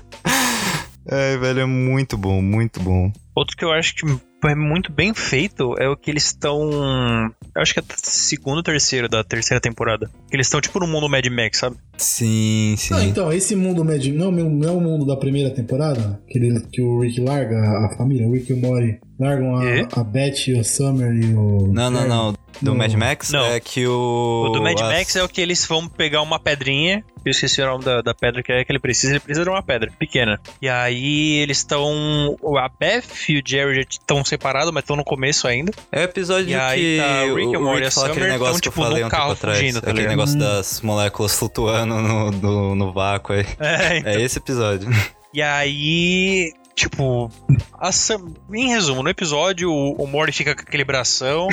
É, velho, é muito bom, muito bom. Outro que eu acho que é muito bem feito é o que eles estão. Eu acho que é segundo ou terceiro da terceira temporada. Que eles estão tipo no mundo Mad Max, sabe? Sim, sim. Não, então, esse mundo Mad não, não é o mundo da primeira temporada? Que, ele, que o Rick larga a família, o Rick e o Morty largam a, E? a Beth, o Summer e o. Não, não, não. Do Não. Mad Max Não. é que o. O do Mad as- Max é o que eles vão pegar uma pedrinha. Eu esqueci o nome da, da pedra que é que ele precisa. Ele precisa de uma pedra pequena. E aí eles estão. A Beth e o Jerry já estão separados, mas estão no começo ainda. É o episódio E aí que tá o Rick, o, Morty Rick fala aquele Summer negócio tão, que eu tipo, falei um carro atrás. fugindo, tá aquele negócio das moléculas flutuando no, no, no vácuo aí. [laughs] É, É esse episódio. E aí, tipo, a Sam... em resumo, no episódio o, o Morty fica com aquele bração,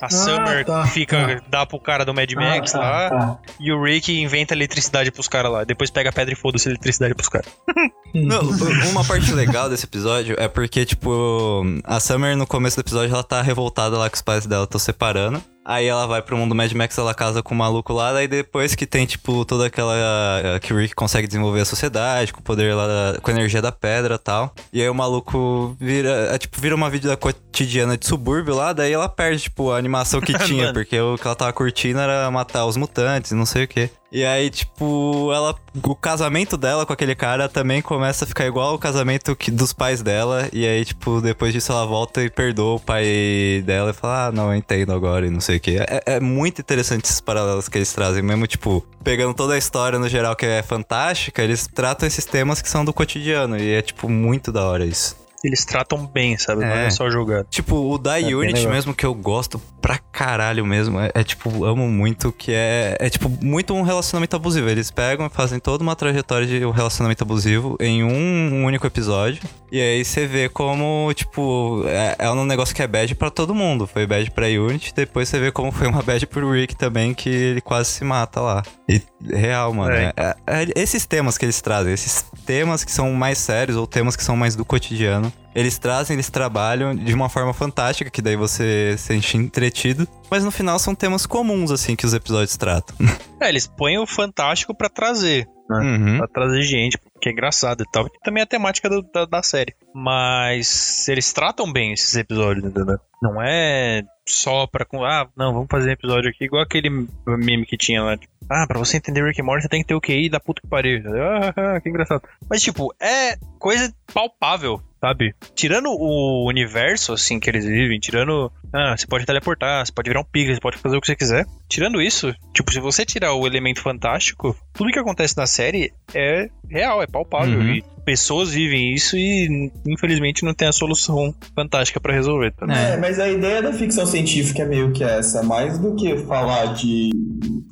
a [laughs] Summer tá, fica dá pro cara do Mad Max Ah, tá, lá, tá. e o Rick inventa eletricidade pros caras lá. Depois pega a pedra e foda-se a eletricidade pros caras. [laughs] Uma parte legal desse episódio é porque, tipo, a Summer no começo do episódio ela tá revoltada lá que os pais dela estão separando. Aí ela vai pro mundo Mad Max, ela casa com o maluco lá, daí depois que tem, tipo, toda aquela. eh, que o Rick consegue desenvolver a sociedade, com o poder lá, da- com a energia da pedra e tal. E aí o maluco vira. É, tipo, vira uma vida cotidiana de subúrbio lá, daí ela perde, tipo, a animação que [laughs] tinha, Mano. porque o que ela tava curtindo era matar os mutantes, não sei o quê. E aí, tipo, ela. O casamento dela com aquele cara também começa a ficar igual o casamento que, dos pais dela. E aí, tipo, depois disso ela volta e perdoa o pai dela e fala, ah, não, eu entendo agora e não sei o quê. É, é muito interessante esses paralelos que eles trazem, mesmo, tipo, pegando toda a história no geral que é fantástica, eles tratam esses temas que são do cotidiano. E é, tipo, muito da hora isso. Eles tratam bem, sabe? Não É. é só jogado. Tipo, o da bem Unity mesmo, que eu gosto pra caralho mesmo, é, é, tipo, amo muito, que é, é tipo, muito um relacionamento abusivo. Eles pegam e fazem toda uma trajetória de um relacionamento abusivo em um único episódio. E aí você vê como, tipo, é, é um negócio que é bad pra todo mundo. Foi bad pra Unity, depois você vê como foi uma bad pro Rick também, que ele quase se mata lá. E real, mano. É. é- é- esses temas que eles trazem, esses temas que são mais sérios ou temas que são mais do cotidiano, eles trazem, eles trabalham de uma forma fantástica, que daí você se sente entretido. Mas no final são temas comuns, assim, que os episódios tratam. [laughs] É, eles põem o fantástico pra trazer. Uhum. Pra trazer gente, que é engraçado e tal. E também a temática do- da, da série. Mas eles tratam bem esses episódios, entendeu? Não é só pra. com- Ah, não, vamos fazer um episódio aqui igual aquele meme que tinha lá. Tipo, ah, pra você entender Rick and Morty, você tem que ter o QI da puta que pariu. Ah, ah, que engraçado. Mas, tipo, é coisa palpável, sabe? Tirando o universo, assim, que eles vivem, tirando. Ah, você pode teleportar, você pode virar um piglet, você pode fazer o que você quiser. Tirando isso, tipo, se você tirar o elemento fantástico, tudo que acontece na série é real, é palpável. Uhum. E pessoas vivem isso e, infelizmente, não tem a solução fantástica pra resolver. Tá? É, mas a ideia da ficção científica é meio que essa, mais do que falar de,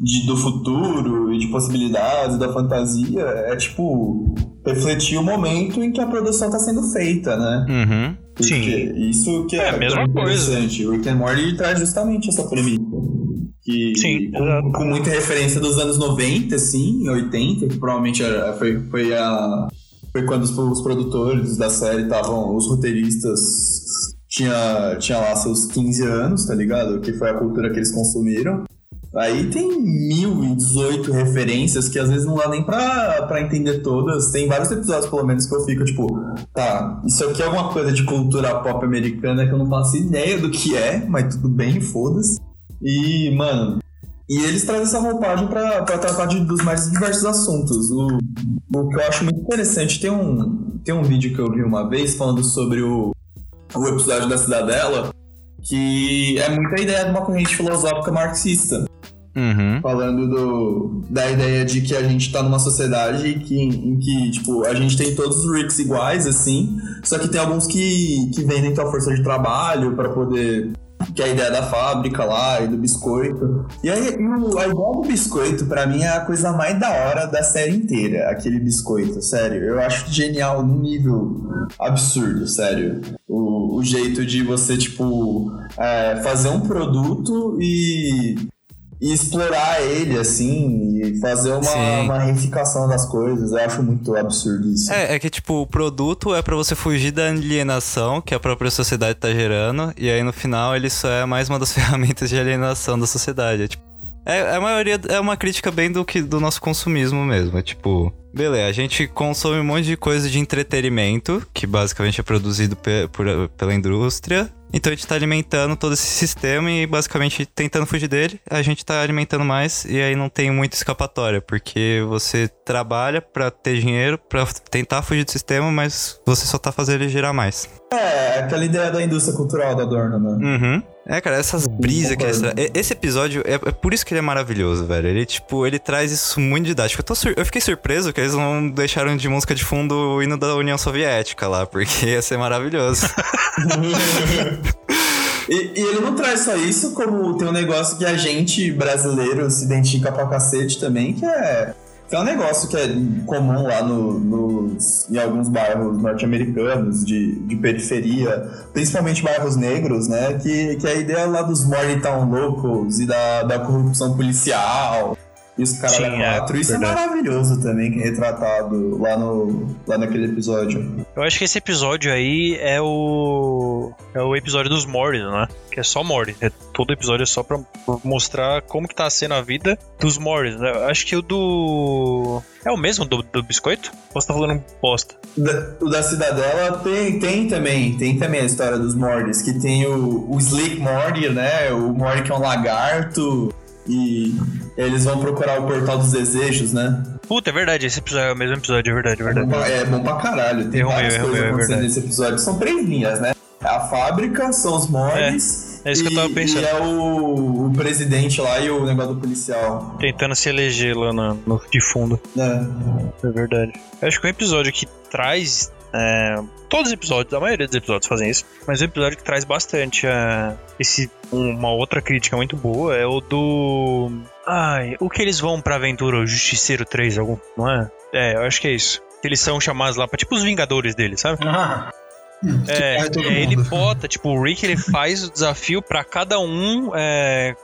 de- do futuro e de possibilidades da fantasia, é tipo refletir o momento em que a produção está sendo feita, né? Uhum. Porque Sim. Isso que é, É a mesma tão coisa. interessante. O Rick and Morty traz justamente essa premissa. Que, Sim, com, com muita referência dos anos 90, assim, 80, que provavelmente era- foi, foi, a, foi quando os, os produtores da série estavam, os roteiristas, tinha, tinha lá seus 15 anos, tá ligado? Que foi a cultura que eles consumiram. Aí tem mil e dezoito referências que às vezes não dá nem pra, pra entender todas. Tem vários episódios, pelo menos, que eu fico tipo, tá, isso aqui é alguma coisa de cultura pop americana que eu não faço ideia do que é, mas tudo bem, foda-se. E, mano, e eles trazem essa roupagem pra tratar de, dos mais diversos assuntos. O, o que eu acho muito interessante, tem um, tem um vídeo que eu vi uma vez falando sobre o, o episódio da Cidadela, que é muita ideia de uma corrente filosófica marxista Uhum. falando do, da ideia de que a gente tá numa sociedade que, em que, tipo, a gente tem todos os Ricks iguais, assim, só que tem alguns que, que vendem tua força de trabalho para poder. Que é a ideia da fábrica lá e do biscoito. E aí, o- a do biscoito, pra mim, é a coisa mais da hora da série inteira. Aquele biscoito, sério. Eu acho genial num nível absurdo, sério. O, o jeito de você, tipo, é, fazer um produto e e explorar ele, assim, e fazer uma, Sim. uma reificação das coisas. Eu acho muito absurdo isso. É, é que, tipo, o produto é pra você fugir da alienação que a própria sociedade tá gerando, e aí no final ele só é mais uma das [laughs] ferramentas de alienação da sociedade. É, tipo, É, a maioria é uma crítica bem do que do nosso consumismo mesmo. É tipo, beleza, a gente consome um monte de coisa de entretenimento, que basicamente é produzido pe por, pela indústria. Então a gente tá alimentando todo esse sistema e basicamente tentando fugir dele, a gente tá alimentando mais e aí não tem muita escapatória, porque você trabalha para ter dinheiro, para tentar fugir do sistema, mas você só tá fazendo ele girar mais. É, aquela ideia da indústria cultural da Adorno, né? Uhum. É, cara, essas brisas que ele Esse episódio, é, é, por isso que ele é maravilhoso, velho. Ele, tipo, ele traz isso muito didático. Eu, sur... eu fiquei surpreso que eles não deixaram de música de fundo o hino da União Soviética lá, porque [laughs] ia ser maravilhoso. [laughs] E, e, ele não traz só isso, como tem um negócio que a gente, brasileiro, se identifica pra cacete também, que é é um negócio que é comum lá no, em alguns bairros norte-americanos de, de periferia, principalmente bairros negros, né? Que, que é a ideia lá dos Morningtown Locals e da, da corrupção policial. E os caras quatro. Isso é verdade. é maravilhoso também, que é retratado lá, no, lá naquele episódio. Eu acho que esse episódio aí é o. É o episódio dos Morty, né? Que é só Morty. É, todo episódio é só pra mostrar como que tá sendo a vida dos Morty, né? Eu acho que o do. É o mesmo do, do biscoito? Ou você tá falando bosta? o da Cidadela tem, tem também. Tem também a história dos Mortys, que tem o, o Slick Morty, né? O Morty que é um lagarto. E eles vão procurar o portal dos desejos, né? Puta, é verdade, esse episódio é o mesmo episódio, é verdade, é verdade. É bom pra, é bom pra caralho, tem várias coisas é acontecendo nesse episódio. São três linhas, né? É a fábrica, são os móveis. É, é isso que eu tava pensando. E é o, o, presidente lá e o negócio do policial. Tentando se eleger lá no, no de fundo. É. É verdade. Eu acho que um episódio que traz é, todos os episódios, a maioria dos episódios fazem isso, mas o episódio que traz bastante uh, esse, uma outra crítica muito boa é o do. Ai, o que eles vão pra aventura, o Justiceiro 3, algum, não é? É, eu acho que é isso. Eles são chamados lá pra tipo os Vingadores deles, sabe? Ah. É, é ele bota, tipo, o Rick ele faz o desafio para cada um, é,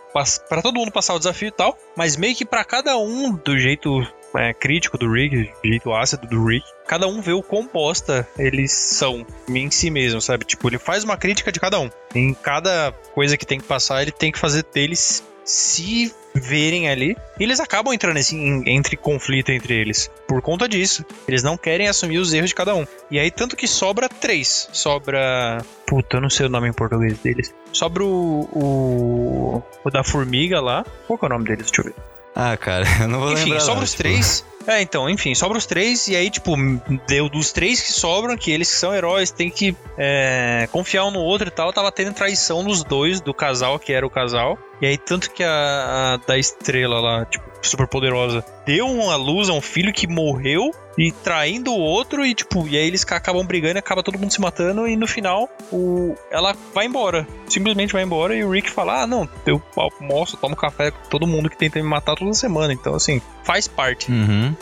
para todo mundo passar o desafio e tal, mas meio que para cada um do jeito é, crítico do Rick, jeito ácido do Rick, cada um vê o bosta eles são em si mesmo, sabe? Tipo, ele faz uma crítica de cada um. Em cada coisa que tem que passar, ele tem que fazer deles se verem ali. E eles acabam entrando nesse, em, entre conflito entre eles. Por conta disso. Eles não querem assumir os erros de cada um. E aí, tanto que sobra três. Sobra. Puta, eu não sei o nome em português deles. Sobra o. O, o da formiga lá. Qual que é o nome deles? Deixa eu ver. Ah, cara, [laughs] eu não vou Enfim, lembrar. Enfim, sobra os tipo... três. É, então, enfim, sobra os três, e aí, tipo, deu dos três que sobram, que eles que são heróis, tem que é, confiar um no outro e tal, tava tendo traição nos dois, do casal, que era o casal. E aí, tanto que a, a da estrela lá, tipo, super poderosa, deu uma luz a um filho que morreu e traindo o outro, e tipo, e aí eles acabam brigando e acaba todo mundo se matando, e no final o, ela vai embora. Simplesmente vai embora e o Rick fala: Ah, não, eu almoço, tomo café com todo mundo que tenta me matar toda semana. Então, assim, faz parte. Uhum.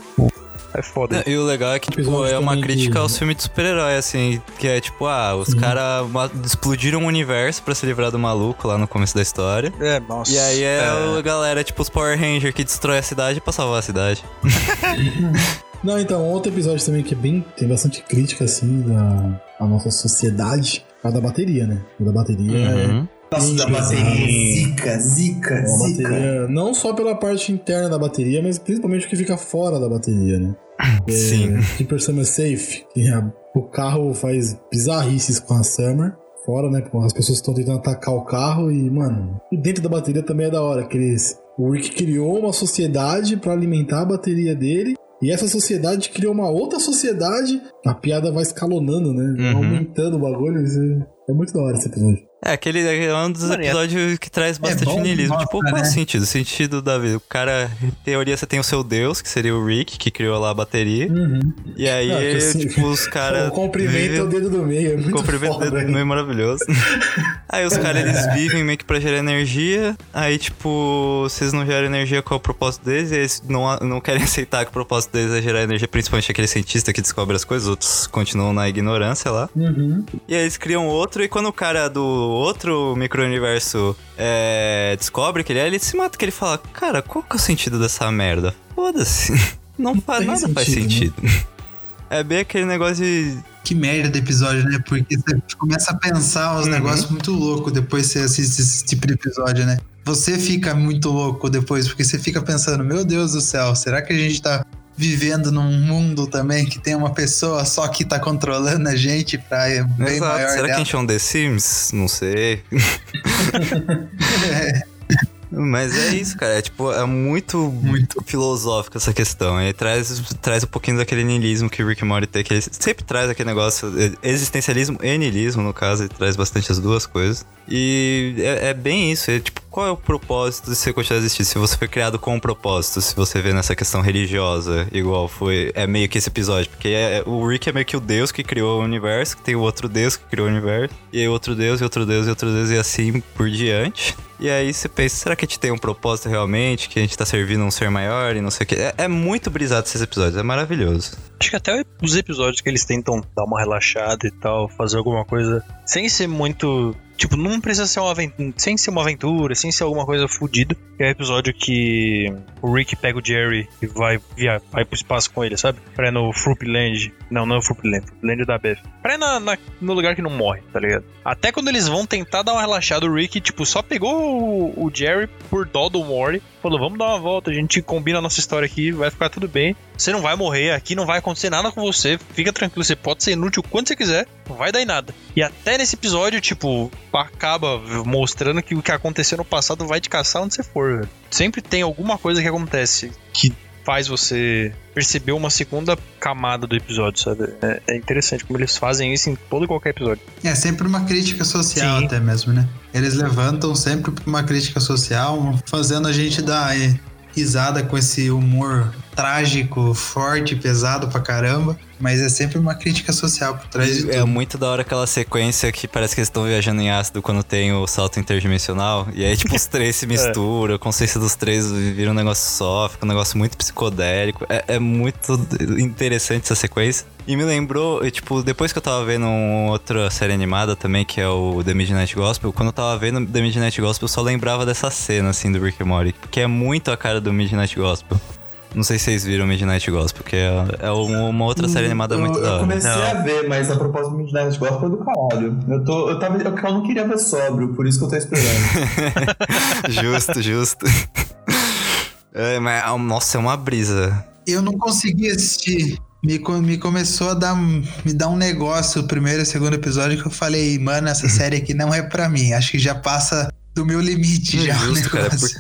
É foda. E o legal é que, tipo, é uma crítica aos filmes de super-herói, assim, que é tipo, ah, os uhum. caras explodiram o universo pra se livrar do maluco lá no começo da história. É, nossa. E aí é, é. a galera, tipo, os Power Rangers que destrói a cidade pra salvar a cidade. [laughs] Não, então, outro episódio também que é bem. tem bastante crítica, assim, da, da nossa sociedade. É da bateria, né? O da bateria uhum. é. Nossa, da bateria, zica, zica, é zica. Bateria, não só pela parte interna da bateria, mas principalmente o que fica fora da bateria, né? [laughs] Sim. É, Keeper Summer Safe, que é, o carro faz bizarrices com a Summer. Fora, né? As pessoas estão tentando atacar o carro e, mano, e dentro da bateria também é da hora, que eles. O Rick criou uma sociedade para alimentar a bateria dele e essa sociedade criou uma outra sociedade. A piada vai escalonando, né? Uhum. Aumentando o bagulho. É muito da hora esse episódio. É, aquele é um dos Mano, episódios é... que traz bastante é niilismo. Tipo, qual é o né? sentido? O sentido da vida. O cara, em teoria, você tem o seu deus, que seria o Rick, que criou lá a bateria. Uhum. E aí, Não, assim, tipo, os caras. O cumprimento vivem... o dedo do meio. É muito cumprimento o dedo do meio é maravilhoso. [laughs] aí os caras, eles vivem meio que pra gerar energia. Aí, tipo, vocês não geram energia, qual é o propósito deles? E eles não, não querem [laughs] aceitar que o propósito deles é gerar energia, principalmente aquele cientista que descobre as coisas. Outros continuam na ignorância lá. Uhum. E aí eles criam outro, e quando o cara do outro micro-universo é, descobre que ele é, ele se mata, que ele fala, cara, qual que é o sentido dessa merda? Foda-se. [laughs] Não faz nada sentido, faz sentido. Né? É bem aquele negócio de. Que merda do episódio, né? Porque você começa a pensar uns uhum. negócios muito loucos depois que você assiste esse tipo de episódio, né? você fica muito louco depois, porque você fica pensando, meu Deus do céu, será que a gente tá vivendo num mundo também que tem uma pessoa só que tá controlando a gente pra bem Exato. maior Será que dela? a gente é um The Sims? Não sei. [laughs] [laughs] Mas é isso, cara. É tipo, é muito, muito filosófico essa questão. Ele traz, traz um pouquinho daquele niilismo que o Rick Morty tem, que ele sempre traz aquele negócio, existencialismo e niilismo, no caso, ele traz bastante as duas coisas. E é, é bem isso, é tipo, qual é o propósito de você continuar a existir? Se você foi criado com um propósito, se você vê nessa questão religiosa, igual foi, é meio que esse episódio, porque é- o Rick é meio que o Deus que criou o universo, que tem o outro Deus que criou o universo, e aí outro Deus, e outro Deus, e outro Deus, e assim por diante. E aí você pensa, será que a gente tem um propósito realmente? Que a gente tá servindo um ser maior e não sei o que? É, é muito brisado esses episódios, é maravilhoso. Acho que até os episódios que eles tentam dar uma relaxada e tal, fazer alguma coisa sem ser muito. Tipo, não precisa ser uma aventura. Sem ser uma aventura, sem ser alguma coisa fodida. É o episódio que o Rick pega o Jerry e vai, via, vai pro espaço com ele, sabe? Pra ir no Fruitland. Não, não é o Fruitland, Fruitland da Beth. Pra ir na, na- no lugar que não morre, tá ligado? Até quando eles vão tentar dar uma relaxada, o Rick, tipo, só pegou o, o Jerry por dó do Mori. Falou, vamos dar uma volta, a gente combina a nossa história aqui, vai ficar tudo bem. Você não vai morrer, aqui não vai acontecer nada com você, fica tranquilo, você pode ser inútil quando você quiser, não vai dar em nada. E até nesse episódio, tipo, acaba mostrando que o que aconteceu no passado vai te caçar onde você for. Sempre tem alguma coisa que acontece que faz você perceber uma segunda camada do episódio, sabe? É, é interessante como eles fazem isso em todo e qualquer episódio. É sempre uma crítica social, Sim. até mesmo, né? Eles levantam sempre pra uma crítica social, fazendo a gente dar risada com esse humor trágico, forte, pesado pra caramba. Mas é sempre uma crítica social por trás de É tudo. muito da hora aquela sequência que parece que eles estão viajando em ácido quando tem o salto interdimensional. E aí, tipo, os [laughs] três se misturam, a consciência dos três vira um negócio só, fica um negócio muito psicodélico. É, é muito interessante essa sequência. E me lembrou, tipo, depois que eu tava vendo uma outra série animada também, que é o The Midnight Gospel, quando eu tava vendo The Midnight Gospel, eu só lembrava dessa cena, assim, do Rick and Morty, que é muito a cara do Midnight Gospel. Não sei se vocês viram Midnight Gospel, que é, é uma outra série animada eu, muito eu da hora. comecei Não. a ver, mas a proposta do Midnight Gospel é do caralho. Eu, tô, eu, tava, eu, eu não queria ver sóbrio, por isso que eu tô esperando. [laughs] justo, justo. É, mas, ah, nossa, é uma brisa. Eu não consegui assistir. Me, me começou a dar, me dar um negócio o primeiro e o segundo episódio que eu falei, mano, essa [laughs] série aqui não é pra mim. Acho que já passa do meu limite já o Justo, cara, negócio.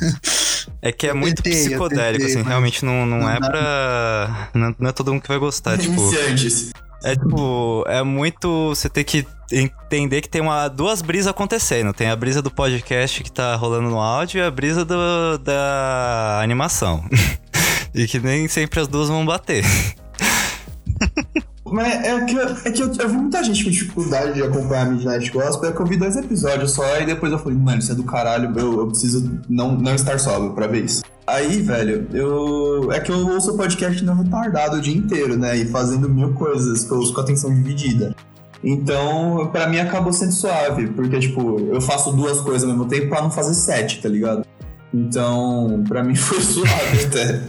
É que é Eu muito tentei, psicodélico, tentei, assim, mas realmente não, não, não é pra. Não, não é todo mundo que vai gostar, tipo. Iniciantes. É tipo, é muito. Você tem que entender que tem uma, duas brisas acontecendo. Tem a brisa do podcast que tá rolando no áudio e a brisa do, da animação. [laughs] e que nem sempre as duas vão bater. [laughs] Mas é que, eu, é que eu, eu vi muita gente com dificuldade de acompanhar Midnight Gospel, é que eu vi dois episódios só, e depois eu falei, mano, isso é do caralho, eu, eu preciso não, não estar sóbrio pra ver isso. Aí, velho, eu. É que eu ouço podcast não retardado o dia inteiro, né? E fazendo mil coisas, que eu ouço com a atenção dividida. Então, pra mim acabou sendo suave, porque, tipo, eu faço duas coisas ao mesmo tempo pra não fazer sete, tá ligado? Então, pra mim [laughs] foi suave até.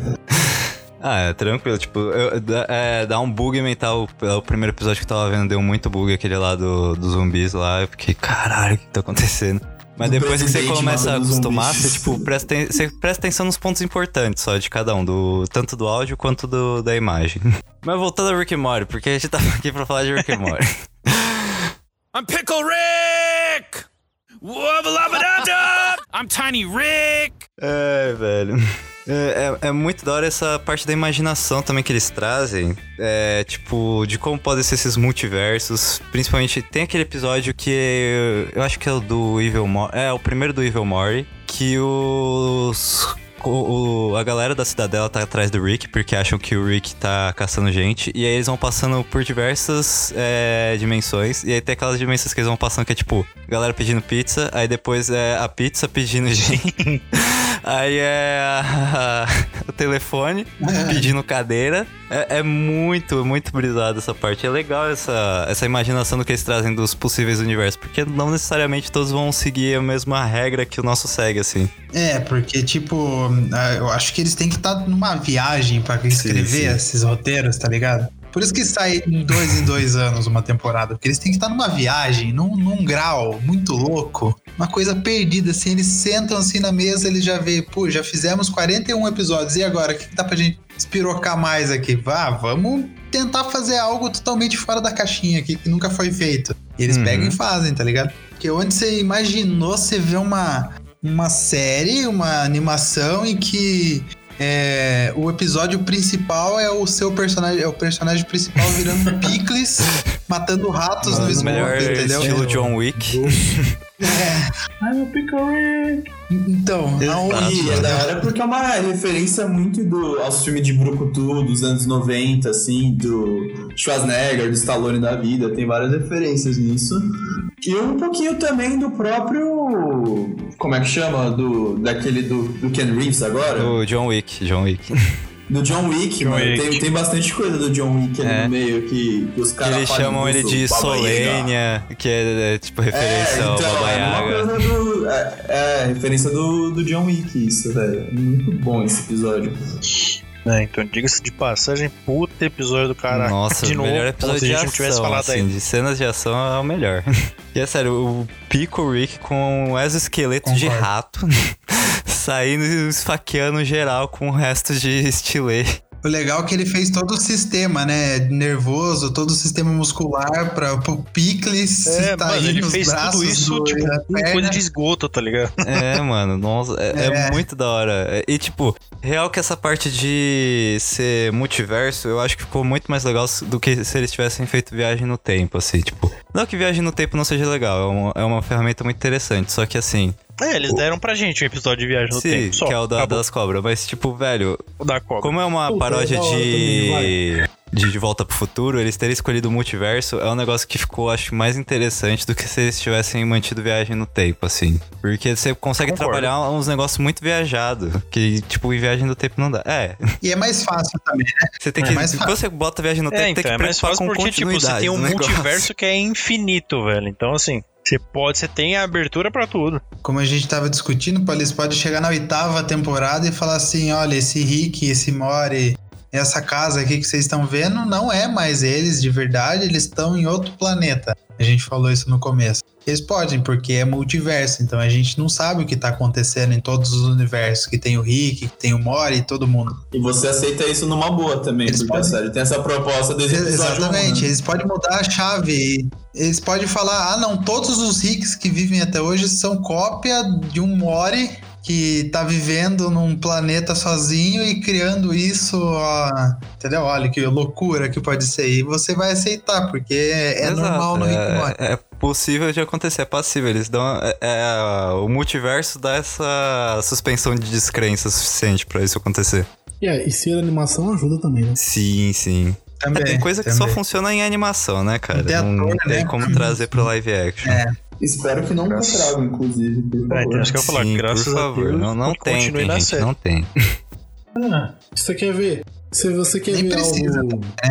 Ah, é tranquilo. Tipo, eu- dá- é, dá um bug mental. O primeiro episódio que eu tava vendo deu muito bug, aquele lá do, dos zumbis lá. Eu fiquei, caralho, o que tá acontecendo? Mas Do depois que você começa a acostumar, zumbis. você, tipo, presta, você presta atenção nos pontos importantes só de cada um, do, tanto do áudio quanto do, da imagem. [laughs] Mas voltando a Rick and Morty, porque a gente tava aqui pra falar de Rick and Morty. [laughs] I'm Pickle Rick! Wubba-lubba-dub-dub! I'm Tiny Rick! É, velho. É, é- é muito da hora essa parte da imaginação também que eles trazem. É, tipo, de como podem ser esses multiversos. Principalmente, tem aquele episódio que eu acho que é o do Evil Mori. É, o primeiro do Evil Mori. Que os. o- o- a galera da cidadela tá atrás do Rick, porque acham que o Rick tá caçando gente. E aí eles vão passando por diversas é, dimensões. E aí tem aquelas dimensões que eles vão passando que é tipo, galera pedindo pizza, aí depois é a pizza pedindo [laughs] gente. Aí é [laughs] o telefone pedindo cadeira. É, é muito, muito brisado essa parte. É legal essa, essa imaginação do que eles trazem dos possíveis universos, porque não necessariamente todos vão seguir a mesma regra que o nosso segue, assim. É, porque, tipo, ah, eu acho que eles têm que estar numa viagem pra escrever sim. esses roteiros, tá ligado? Por isso que sai em dois em dois anos uma temporada. Porque eles têm que estar numa viagem, num, num grau muito louco. Uma coisa perdida, assim. Eles sentam assim na mesa, eles já vê, pô, já fizemos 41 episódios. E agora? O que, que dá pra gente espirocar mais aqui? Vá, vamos tentar fazer algo totalmente fora da caixinha aqui, que nunca foi feito. E eles Uhum. pegam e fazem, tá ligado? Porque onde você imaginou você ver uma, uma série, uma animação em que é, o episódio principal é o seu personagem, é o personagem principal virando [laughs] picles, matando ratos no Mano, esgoto, Melhor entendeu? estilo John Wick. É, I'm a pickle então, aonde? É da hora porque é uma referência muito do, aos filmes de Brucutu dos anos 90, assim, do Schwarzenegger, do Stallone da vida, tem várias referências nisso. E um pouquinho também do próprio. Como é que chama? Do, daquele do, do Ken Reeves agora? O John Wick, John Wick. [laughs] Do John Wick, John mano. Wick. Tem, tem bastante coisa do John Wick ali É. no meio que, que os caras eles fazem chamam ele de. Solênia, que é, é, tipo referência É, ao então, Baba é uma Yaga. coisa do. É, é, referência do, do John Wick, isso, velho. Muito bom esse episódio. É, então diga-se de passagem, puta episódio do cara. Nossa, de o novo, melhor episódio se a de gente não tivesse ação, falado assim, ainda. de cenas de ação é o melhor. [laughs] E é sério, o Pico Rick com o exoesqueleto de Concordo. rato [laughs] saindo e esfaqueando geral com o resto de estilê. O legal é que ele fez todo o sistema, né? Nervoso, todo o sistema muscular para o picles É, tá mano, aí ele nos fez braços tudo isso, do- tipo, coisa de esgoto, tá ligado? [laughs] É, mano, nossa, é, é É. muito da hora. E, tipo, real que essa parte de ser multiverso, eu acho que ficou muito mais legal do que se eles tivessem feito viagem no tempo, assim, tipo. Não que viagem no tempo não seja legal, é uma, é uma ferramenta muito interessante, só que assim, É, eles deram pra gente um episódio de viagem no sim, tempo. Só, que é o da- das cobras, mas, tipo, velho, O da cobra. Como é uma Puta, paródia é de... também, de De Volta pro Futuro, eles terem escolhido o multiverso é um negócio que ficou, acho, mais interessante do que se eles tivessem mantido viagem no tempo, assim. Porque você consegue Concordo. trabalhar uns negócios muito viajados, que, tipo, em viagem no tempo não dá. É, E é mais fácil também, né? você tem É que... mais Se fácil. você bota viagem no tempo, É, tem então, que é mais preocupar fácil com porque, tipo, você tem um multiverso que é infinito, velho. Então, assim, você pode, você tem a abertura pra tudo. Como a gente tava discutindo, eles podem chegar na oitava temporada e falar assim: olha, esse Rick, esse Mori, essa casa aqui que vocês estão vendo não é mais eles de verdade, eles estão em outro planeta. A gente falou isso no começo. Eles podem, porque é multiverso, então a gente não sabe o que tá acontecendo em todos os universos, que tem o Rick, que tem o Mori e todo mundo. E você aceita isso numa boa também, Eles podem- série tem essa proposta desde Exatamente, 1, né? eles podem mudar a chave. Eles podem falar: ah, não, todos os Ricks que vivem até hoje são cópia de um Mori que tá vivendo num planeta sozinho e criando isso, ó, entendeu? Olha que loucura que pode ser. E você vai aceitar, porque é Exato, normal no Rick é, é possível de acontecer, é passível. Eles dão. É, é, o multiverso dá essa suspensão de descrença suficiente pra isso acontecer. E, é, e ser animação ajuda também, né? Sim, sim. É, Também, tem coisa que também. só funciona em animação, né, cara? Não tem né? como trazer pro live action. É. Espero que não Graças- inclusive, por É, favor. então, acho que eu ia falar, Sim, graças por a favor. Deus, não, não tem, continue tem na gente, série. não tem. Ah, você quer ver? Se você quer Nem ver precisa, algo. é.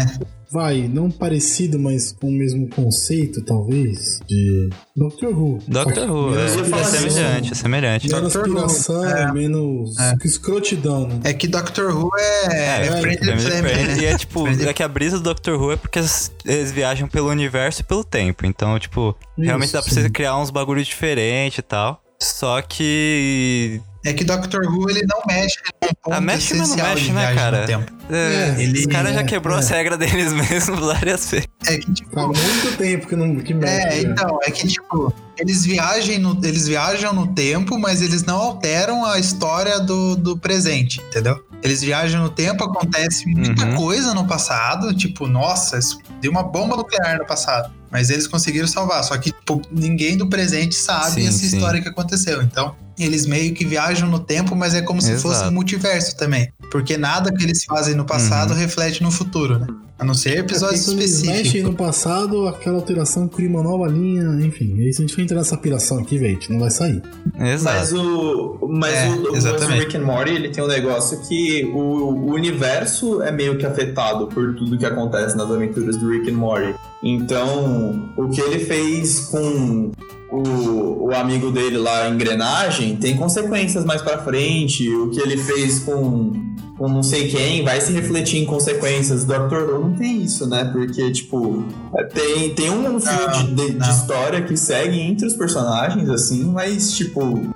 Vai, não parecido, mas com o mesmo conceito, talvez, de Doctor Who. Doctor Who, é, é semelhante, é semelhante. Menos Doctor é. menos É. escrotidão, né? É que Doctor Who é, É, é friendly Friendly, né? E é tipo, é que a brisa do Doctor Who é porque eles viajam pelo universo e pelo tempo. Então, tipo, realmente dá pra sim. você criar uns bagulhos diferentes e tal. Só que. É que Doctor Who ele não mexe num ponto Ah, mexe, mas não essencial mexe, de né, cara? no tempo. É, É, os ele- caras já é, quebrou é. as regras deles [laughs] mesmo várias vezes. É que tipo, Faz muito tempo que não que mexe, É, então, é que tipo, eles viajam no, eles viajam no tempo, mas eles não alteram a história do, do presente, entendeu? Eles viajam no tempo, acontece muita Uhum. coisa no passado, tipo, nossa, isso deu uma bomba nuclear no passado. Mas eles conseguiram salvar, só que tipo, ninguém do presente sabe Sim, essa sim. história que aconteceu. Então, eles meio que viajam no tempo, mas é como se fosse Exato. um multiverso também. Porque nada que eles fazem no passado Uhum. reflete no futuro, né? A não ser episódios quando eles mexem específicos. no passado, aquela alteração cria uma nova linha, enfim. Aí se a gente for entrar nessa piração aqui, velho, a gente não vai sair. Mas Exato. o. Mas É, o, o. Rick and Morty ele tem um negócio que o, o universo é meio que afetado por tudo que acontece nas aventuras do Rick and Morty. Então, o que ele fez com o, o amigo dele lá, engrenagem, tem consequências mais pra frente. O que ele fez com com não sei quem vai se refletir em consequências. Doctor Who não tem isso, né? Porque, tipo, tem, tem um fio de, de, de história que segue entre os personagens, assim, mas, tipo.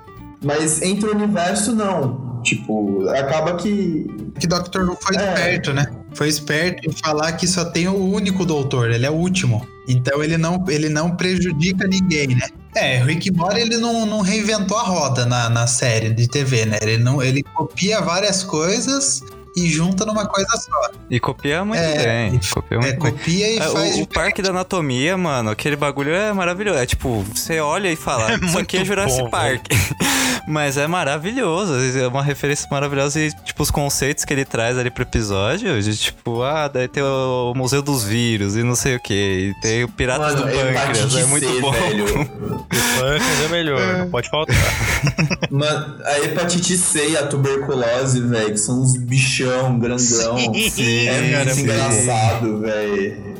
Mas entre o universo, não. Tipo, acaba que. Que Doctor Who foi é. esperto, né? Foi esperto em falar que só tem o único doutor, ele é o último. Então ele não, ele não prejudica ninguém, né? É, Rick Mori ele não, não reinventou a roda na, na série de TV, né? Ele, não, ele copia várias coisas e junta numa coisa só. E copia muito é, bem. Copia, muito é, bem. copia e é, faz. O, o, Parque da Anatomia, mano, aquele bagulho é maravilhoso. É tipo, você olha e fala, [laughs] é isso aqui é Jurassic bom, Park. [laughs] Mas é maravilhoso. É uma referência maravilhosa e, tipo, os conceitos que ele traz ali pro episódio, de tipo, ah, daí tem o Museu dos Vírus e não sei o que. E tem o Piratas mano, do Pâncreas. É muito C, bom. Velho. [laughs] o Pâncreas é melhor, não pode faltar. Mano, a hepatite C e a tuberculose, velho, que são uns bichão grandão. Sim, é cara, muito engraçado, velho.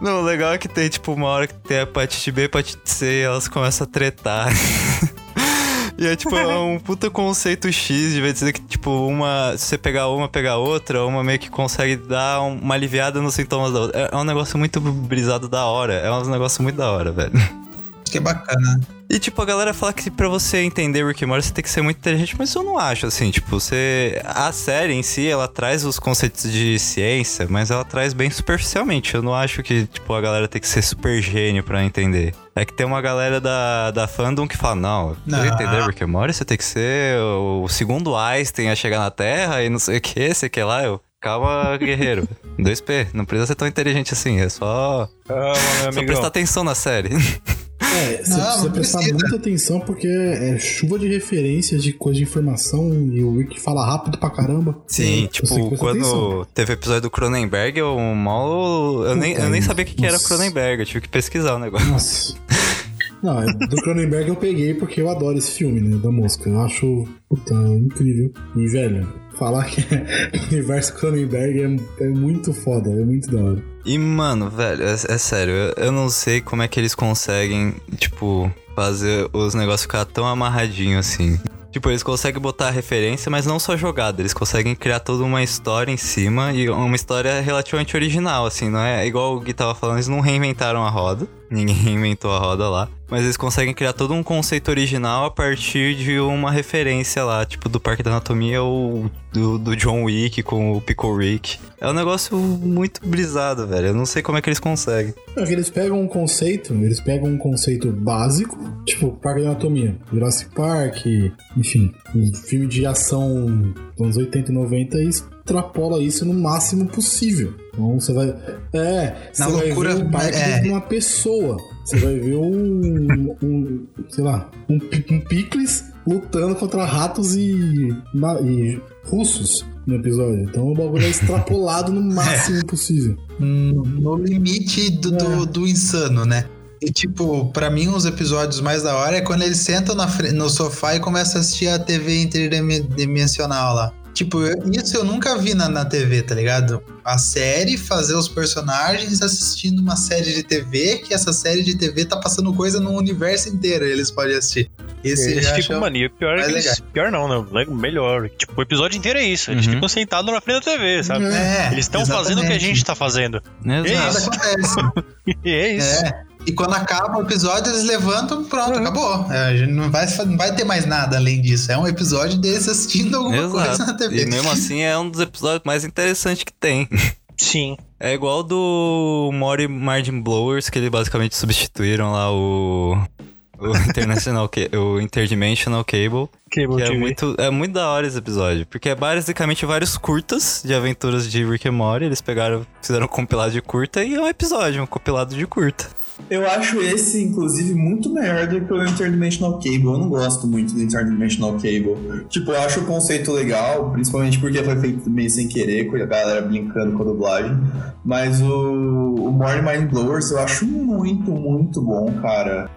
Não, o legal é que tem, tipo, uma hora que tem a hepatite B e hepatite C e elas começam a tretar. [laughs] E é tipo, é um puta conceito X, de dizer que, tipo, uma. Se você pegar uma, pegar outra, uma meio que consegue dar uma aliviada nos sintomas da outra. É, é um negócio muito brisado da hora. É um negócio muito da hora, velho. Que bacana. E, tipo, a galera fala que pra você entender Rick and Morty, você tem que ser muito inteligente, mas eu não acho, assim, tipo, você... A série em si, ela traz os conceitos de ciência, mas ela traz bem superficialmente. Eu não acho que, tipo, a galera tem que ser super gênio pra entender. É que tem uma galera da, da fandom que fala, não, pra entender Rick and Morty, você tem que ser o segundo Einstein a chegar na Terra e não sei o que, sei que lá, eu... Calma, guerreiro. 2P, não precisa ser tão inteligente assim, é só... Calma, meu só prestar atenção na série. [laughs] É, você precisa prestar precisa. muita atenção porque é chuva de referências, de coisa de informação e o Rick fala rápido pra caramba. Sim, é, tipo, quando atenção. teve o episódio do Cronenberg, eu mal. Eu, nem, eu nem sabia o que, que era Cronenberg, eu tive que pesquisar o negócio. Nossa. [laughs] Não, é, do Cronenberg eu peguei porque eu adoro esse filme, né? Da mosca. Eu acho puta, incrível. E, velho, falar que o [laughs] universo Cronenberg é, é muito foda, é muito da hora. E, mano, velho, é, é sério, eu, eu, não sei como é que eles conseguem, tipo, fazer os negócios ficar tão amarradinho assim. Tipo, eles conseguem botar referência, mas não só jogada. Eles conseguem criar toda uma história em cima e uma história relativamente original, assim, não é? Igual o Gui tava falando, eles não reinventaram a roda. Ninguém [laughs] inventou a roda lá. Mas eles conseguem criar todo um conceito original a partir de uma referência lá, tipo do Parque da Anatomia ou do, do John Wick com o Pickle Rick. É um negócio muito brisado, velho. Eu não sei como é que eles conseguem. É que eles pegam um conceito, eles pegam um conceito básico, tipo Parque da Anatomia, Jurassic Park, enfim, um filme de ação dos anos 80 e 90 e extrapola isso no máximo possível. Então você vai. É, você Na vai loucura, ver o parque é. de uma pessoa. Você vai ver um, [laughs] um sei lá, um, um picles lutando contra ratos e, e russos no episódio. Então o bagulho é extrapolado no [laughs] máximo possível. No limite do, é. do, do, insano, né? E tipo, para mim, os episódios mais da hora é quando eles sentam na, no sofá e começam a assistir a TV interdimensional lá. Tipo, isso eu nunca vi na, na TV, tá ligado? A série fazer os personagens assistindo uma série de TV, que essa série de TV tá passando coisa no universo inteiro, eles podem assistir. Esse eles ficam mania. Pior, é eles, pior não, né? Melhor. Tipo, o episódio inteiro é isso. Eles uhum. ficam sentados na frente da TV, sabe? É, eles estão fazendo o que a gente tá fazendo. Exato. É isso. Acontece. [laughs] é isso. É. E quando acaba o episódio, eles levantam, pronto, uhum. acabou. É, a gente não vai, não vai ter mais nada além disso. É um episódio deles assistindo alguma Exato. coisa na TV. E mesmo assim é um dos episódios mais interessantes que tem. [laughs] Sim. É igual do Mori Margin Blowers, que eles basicamente substituíram lá o. O International o Interdimensional Cable. Cable que TV. é muito, é muito da hora esse episódio. Porque é basicamente vários curtas de aventuras de Rick and Morty. Eles pegaram, fizeram um compilado de curta e é um episódio, um compilado de curta. Eu acho esse, inclusive, muito melhor do que o Interdimensional Cable. Eu não gosto muito do Interdimensional Cable. Tipo, eu acho o conceito legal, principalmente porque foi feito meio sem querer, com a galera brincando com a dublagem. Mas o, o Morning Mind Blowers eu acho muito, muito bom, cara.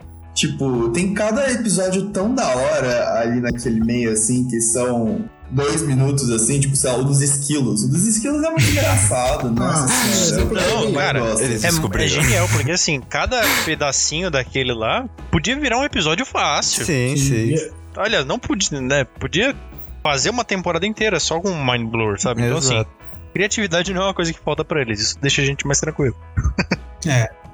Tipo, tem cada episódio tão da hora ali naquele meio, assim, que são dois minutos, assim, tipo, sei lá, o dos esquilos. O dos esquilos é muito [laughs] engraçado, nossa senhora. Não, cara, é, é genial, porque assim, cada pedacinho daquele lá podia virar um episódio fácil. Sim, sim. Olha, não podia, né? Podia fazer uma temporada inteira só com Mind Blower, sabe? Então, assim, Exato. criatividade não é uma coisa que falta pra eles. Isso deixa a gente mais tranquilo. [laughs]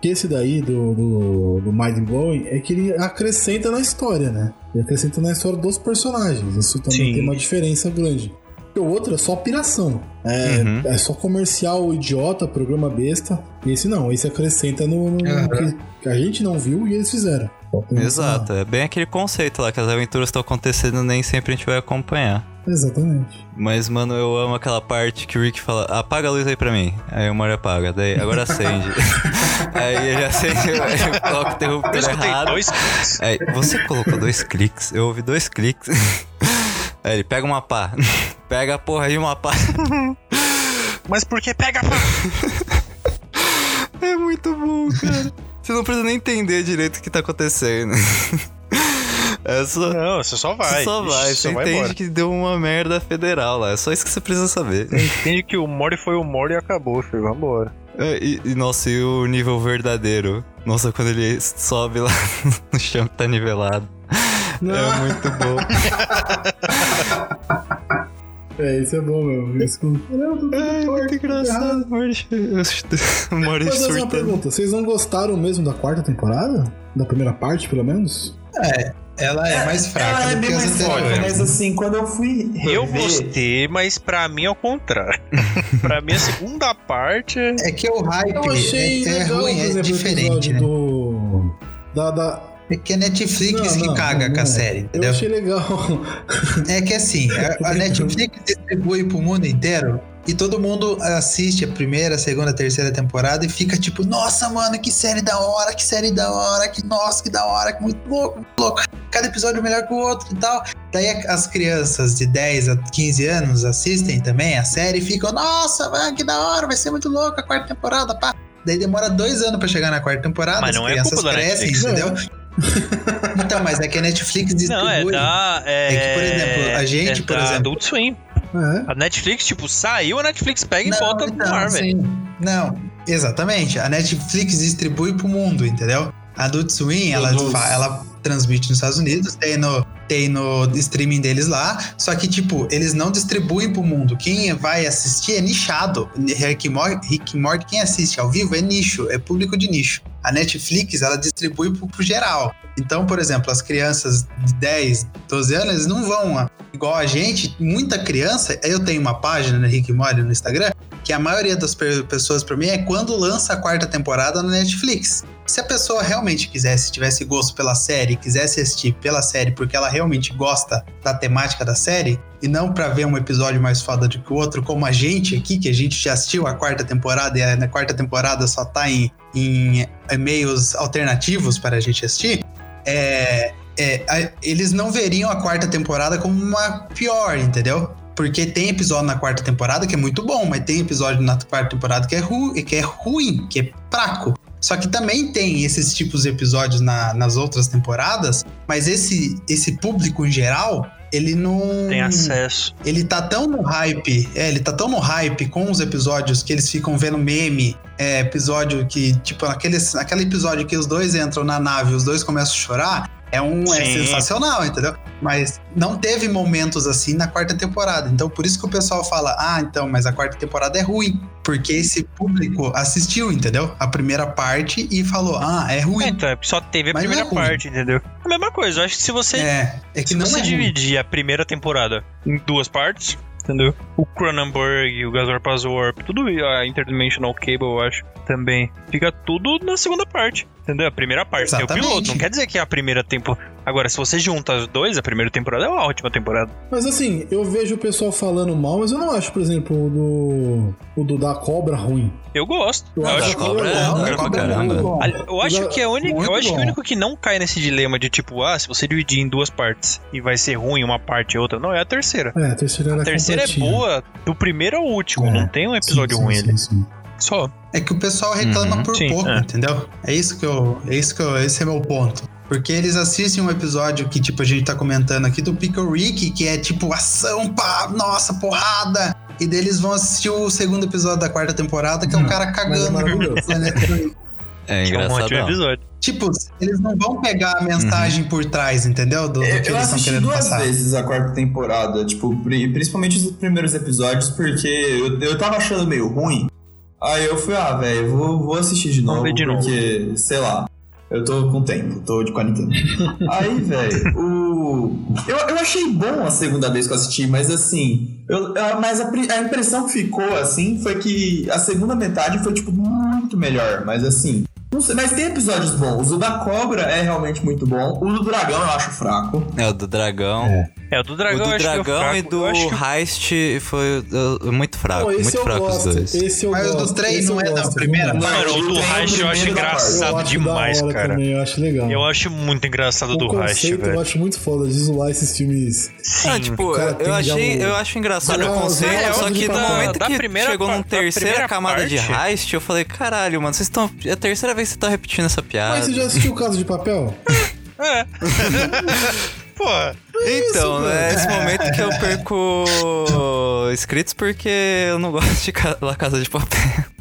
Que esse daí do, do, do Mind Blowing é que ele acrescenta na história, né? Ele acrescenta na história dos personagens. Isso também Sim. tem uma diferença grande. Porque o outro é só piração. É, Uhum. é só comercial idiota, programa besta. E esse não, esse acrescenta no, no Aham. que, a gente não viu e eles fizeram. Essa- Exato, é bem aquele conceito lá, que as aventuras estão acontecendo nem sempre a gente vai acompanhar. Exatamente. Mas, mano, eu amo aquela parte que o Rick fala, apaga a luz aí pra mim. Aí o Mario apaga, daí agora acende. [laughs] aí ele acende, [laughs] ele coloca o Eu interruptor escutei errado. dois cliques. Aí, você colocou dois cliques, eu ouvi dois cliques. [laughs] Aí ele pega uma pá, pega a porra de uma pá. Mas por que pega pá? É muito bom, cara. Você não precisa nem entender direito o que tá acontecendo. É só. Não, você só vai. Você só vai, Ixi, você vai entende embora. que deu uma merda federal lá. É só isso que você precisa saber. Entende que o Mori foi o Mori e acabou, filho. Vambora. É, E, e, nossa, e o nível verdadeiro? Nossa, quando ele sobe lá [laughs] no chão que tá nivelado. É muito bom. [laughs] É, isso é bom, meu. Isso... Caramba, É muito engraçado. O Mori Mas uma pergunta, vocês não gostaram mesmo da quarta temporada? Da primeira parte, pelo menos? Ela é mais fraca Ela é do bem que as mais fraca, anteriores. mas assim, quando eu fui rever... Eu gostei, mas pra mim é o contrário. [laughs] pra mim, a segunda parte. é- É que o hype Eu achei é, é ruim, é diferente, né? do... Da, da... É que a Netflix Não, que não, caga não, com a série, Eu entendeu? achei legal. É que assim, [laughs] a, a Netflix distribui pro mundo inteiro e todo mundo assiste a primeira, a segunda, a terceira temporada e fica tipo, nossa, mano, que série da hora, que série da hora, que nossa, que da hora, que muito louco, muito louco. Cada episódio é melhor que o outro e tal. Daí as crianças de 10 a 15 anos assistem também a série e ficam, nossa, mano, que da hora, vai ser muito louco a quarta temporada, pá. Daí demora dois anos pra chegar na quarta temporada, Mas as não é crianças da crescem, entendeu? [laughs] então, mas é que a Netflix distribui. Não, é da. É, É que, por exemplo, a gente, é por exemplo- Adult Swim. É. A Netflix, tipo, saiu, a Netflix pega e Não, volta então, no ar, velho. sim. Não, exatamente. A Netflix distribui pro mundo, entendeu? A Adult Swim, ela, ela transmite nos Estados Unidos, tem no, tem no streaming deles lá, só que, tipo, eles não distribuem pro mundo. Quem vai assistir é nichado. Rick Morty, Rick Morty, quem assiste ao vivo é nicho, é público de nicho. A Netflix, ela distribui pro, pro geral. Então, por exemplo, as crianças de 10, 12 anos, eles não vão igual a gente. Muita criança, eu tenho uma página no Rick Morty no Instagram, que a maioria das pe- pessoas pra mim é quando lança a quarta temporada na Netflix. Se a pessoa realmente quisesse, tivesse gosto pela série, quisesse assistir pela série porque ela realmente gosta da temática da série, e não pra ver um episódio mais foda do que o outro, como a gente aqui, que a gente já assistiu a quarta temporada e na quarta temporada só tá em, em e-mails alternativos para a gente assistir, é, é, a- eles não veriam a quarta temporada como uma pior, entendeu? Porque tem episódio na quarta temporada que é muito bom, mas tem episódio na quarta temporada que é, ru que é ruim, que é fraco. Só que também tem esses tipos de episódios na- nas outras temporadas, mas esse, esse público em geral, ele não. Tem acesso. Ele tá tão no hype, é, ele tá tão no hype com os episódios que eles ficam vendo meme, é, episódio que, tipo, aqueles, aquele episódio que os dois entram na nave e os dois começam a chorar, é um é Sim. sensacional, entendeu? Mas não teve momentos assim na quarta temporada. Então por isso que o pessoal fala: "Ah, então, mas a quarta temporada é ruim", porque esse público assistiu, entendeu? A primeira parte e falou: "Ah, é É, ruim". então, é- só teve a Mas primeira é ruim. parte, entendeu? A mesma coisa, eu acho que se você, É, é que se não você é ruim. dividir a primeira temporada em duas partes, entendeu? O Cronenberg, o Gazorpaz Warp, tudo a Interdimensional Cable, eu acho, também. Fica tudo na segunda parte, entendeu? A primeira parte é o Exatamente. piloto, não quer dizer que é a primeira temporada. Agora, se você junta as dois, a primeira temporada é uma ótima temporada. Mas assim, eu vejo o pessoal falando mal, mas eu não acho, por exemplo, o do, o do da cobra ruim. Eu gosto. Eu Eu, acho a cobra é pra cobra é caramba. bom. eu acho que é Muito eu acho que o único que não cai nesse dilema de tipo, ah, se você dividir em duas partes e vai ser ruim uma parte e outra, não, é a terceira. É, a terceira A terceira é boa do primeiro ao último, É. não tem um episódio Sim, sim, ruim sim, ali. sim. Só. É que o pessoal reclama Uhum, por sim, pouco, é. entendeu? É isso que eu. É isso que eu. Esse é meu ponto. Porque eles assistem um episódio que, tipo, a gente tá comentando aqui do Pickle Rick, que é tipo ação, pá, nossa, porrada. E daí eles vão assistir o segundo episódio da quarta temporada, que é um Hum, cara é cagando no planeta. [laughs] É Que é um engraçado. episódio. Tipo, eles não vão pegar a mensagem por trás, entendeu? Do, do que Eu, eu eles estão assisti querendo duas passar. vezes a quarta temporada, tipo, pri- principalmente os primeiros episódios, porque eu, eu tava achando meio ruim. Aí eu fui, ah, velho, vou, vou assistir de novo, de novo. porque, sei lá, eu tô com tempo, tô de quarentena. [laughs] Aí, velho, o. Eu, eu achei bom a segunda vez que eu assisti, mas assim. Eu, mas a, a impressão que ficou, assim, foi que a segunda metade foi, tipo, muito melhor, mas assim. Não sei, mas tem episódios bons. O da cobra é realmente muito bom. O do dragão eu acho fraco. É, o do dragão. É, o do O dragão do eu acho que é dragão fraco. e do Eu acho que Heist foi uh, muito fraco. Pô, esse muito fraco gosto. os dois. Esse eu Mas o do gosto. trem esse não eu é da primeira? não. Mano, o do Heist eu acho engraçado acho demais, cara. Também, eu acho legal. Eu acho muito engraçado o do Heist, conceito eu velho. acho muito foda de zoar esses filmes. Sim. Ah, tipo, cara eu, achei, eu acho engraçado o conceito, é, só é que no momento da que chegou da terceira camada de Heist, eu falei, caralho, mano, vocês estão. É a terceira vez que vocês estão repetindo essa piada. Mas você já assistiu o Caso de Papel? [laughs] É. [laughs] Pô, Então, isso, é esse momento que eu perco inscritos porque eu não gosto de La Casa de Papel.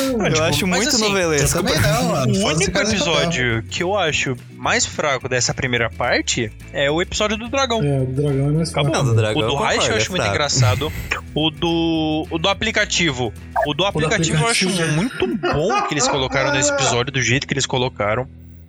Eu tipo, acho muito assim, Eu novelesco. também não, mano. o único episódio que eu acho mais fraco dessa primeira parte é o episódio do dragão. É, o do dragão é mais Acabou. fraco. Não, do dragão O do eu Heist eu acho é muito fraco. engraçado. O do, o do aplicativo. O do aplicativo eu acho aplicativo. muito bom que eles colocaram nesse episódio, do jeito que eles colocaram.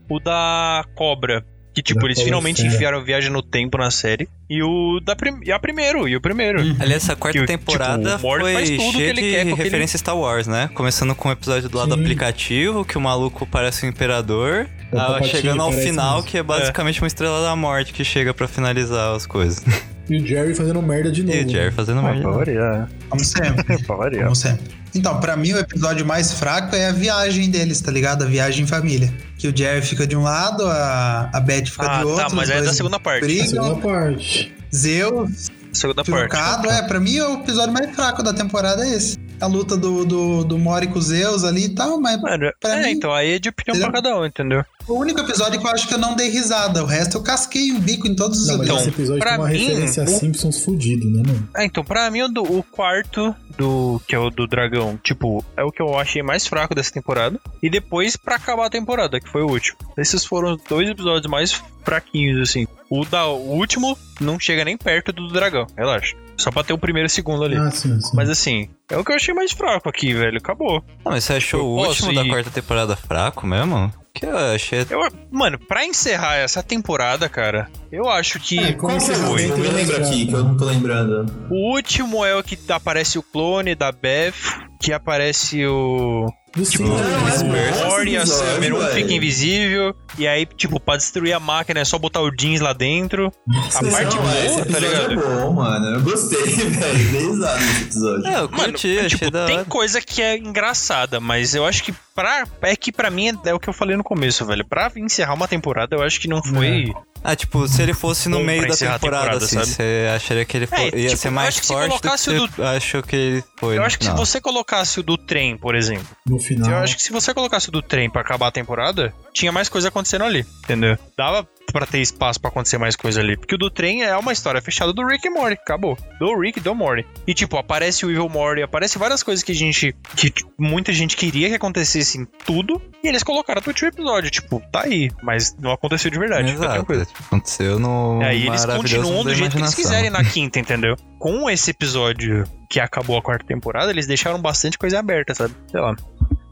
O da cobra. Que, tipo, Da eles finalmente fera. enfiaram viagem no tempo na série. E o da prim... e a primeiro, e o primeiro. Aliás, essa quarta Que, temporada tipo, o Morty faz foi que cheia ele de quer referência Star Wars, né? Começando com o episódio do lado do Sim. aplicativo, que o maluco parece um imperador. O ah, Palpatine chegando ao final, mesmo. que é basicamente uma estrela da morte que chega pra finalizar as coisas. E o Jerry fazendo merda de novo. E o Jerry fazendo merda. [laughs] variar. Como sempre. Como sempre. Então, pra mim, o episódio mais fraco é a viagem deles, tá ligado? A viagem em família. Que o Jerry fica de um lado, a, a Beth fica Ah, de outro. tá, mas é da segunda parte. A Brigam, segunda parte. Zeus, Segunda parte. trucado. É, pra mim, o episódio mais fraco da temporada é esse. A luta do, do, do Mori com o Zeus ali e tal, mas Mano, Pra é, mim- então aí é de opinião Entendeu? pra cada um, entendeu? O único episódio que eu acho que eu não dei risada. O resto eu casquei o bico em todos os Não, Então, esse episódio pra tem uma mim, referência a o- Simpsons fudido, né, mano? É, então, pra mim, o, do- o quarto, do que é o do dragão, tipo, é o que eu achei mais fraco dessa temporada. E depois, pra acabar a temporada, que foi o último. Esses foram os dois episódios mais fraquinhos, assim. O, da, o último não chega nem perto do dragão, relaxa. Só pra ter o primeiro e o segundo ali. Ah, sim, sim. Mas assim, é o que eu achei mais fraco aqui, velho. Acabou. Não, mas você achou Eu o último da quarta temporada fraco mesmo? Que eu achei. Eu, mano, pra encerrar essa temporada, cara, eu acho que. É, como que é o Foi. último? Me lembra aqui, que eu não tô lembrando. O último é o que aparece o clone da Beth, que aparece o. Do Tipo, não, é o bom Mori e a Summer, um fica invisível, e aí, tipo, pra destruir a máquina é só botar o jeans lá dentro. A Não, parte esse boa, tá episódio ligado? é bom, mano. Eu gostei, [laughs] velho. Dei risada nesse episódio. É, eu curti, achei tipo, da tem coisa que é engraçada, mas eu acho que pra. É que pra mim é, é o que eu falei no começo, velho. Pra encerrar uma temporada, eu acho que não foi. Ah, tipo, se ele fosse no Bom meio da temporada, temporada, assim, sabe? você acharia que ele fo- É, ia tipo, ser mais acho que se forte do que colocasse você o achou que ele foi. Eu acho que se você colocasse o do trem, por exemplo. No final. Eu acho que se você colocasse o do trem pra acabar a temporada, tinha mais coisa acontecendo ali, entendeu? Dava pra ter espaço pra acontecer mais coisa ali. Porque o do trem é uma história fechada do Rick e Morty, acabou. Do Rick e do Morty. E tipo, aparece o Evil Morty, aparece várias coisas que a gente. que muita gente queria que acontecesse em tudo. E eles colocaram no último episódio. Tipo, tá aí. Mas não aconteceu de verdade. Fica Exato, tranquilo. Aconteceu no E aí eles continuam do jeito que eles quiserem na [laughs] quinta, entendeu? Com esse episódio que acabou a quarta temporada, eles deixaram bastante coisa aberta, sabe? Sei lá.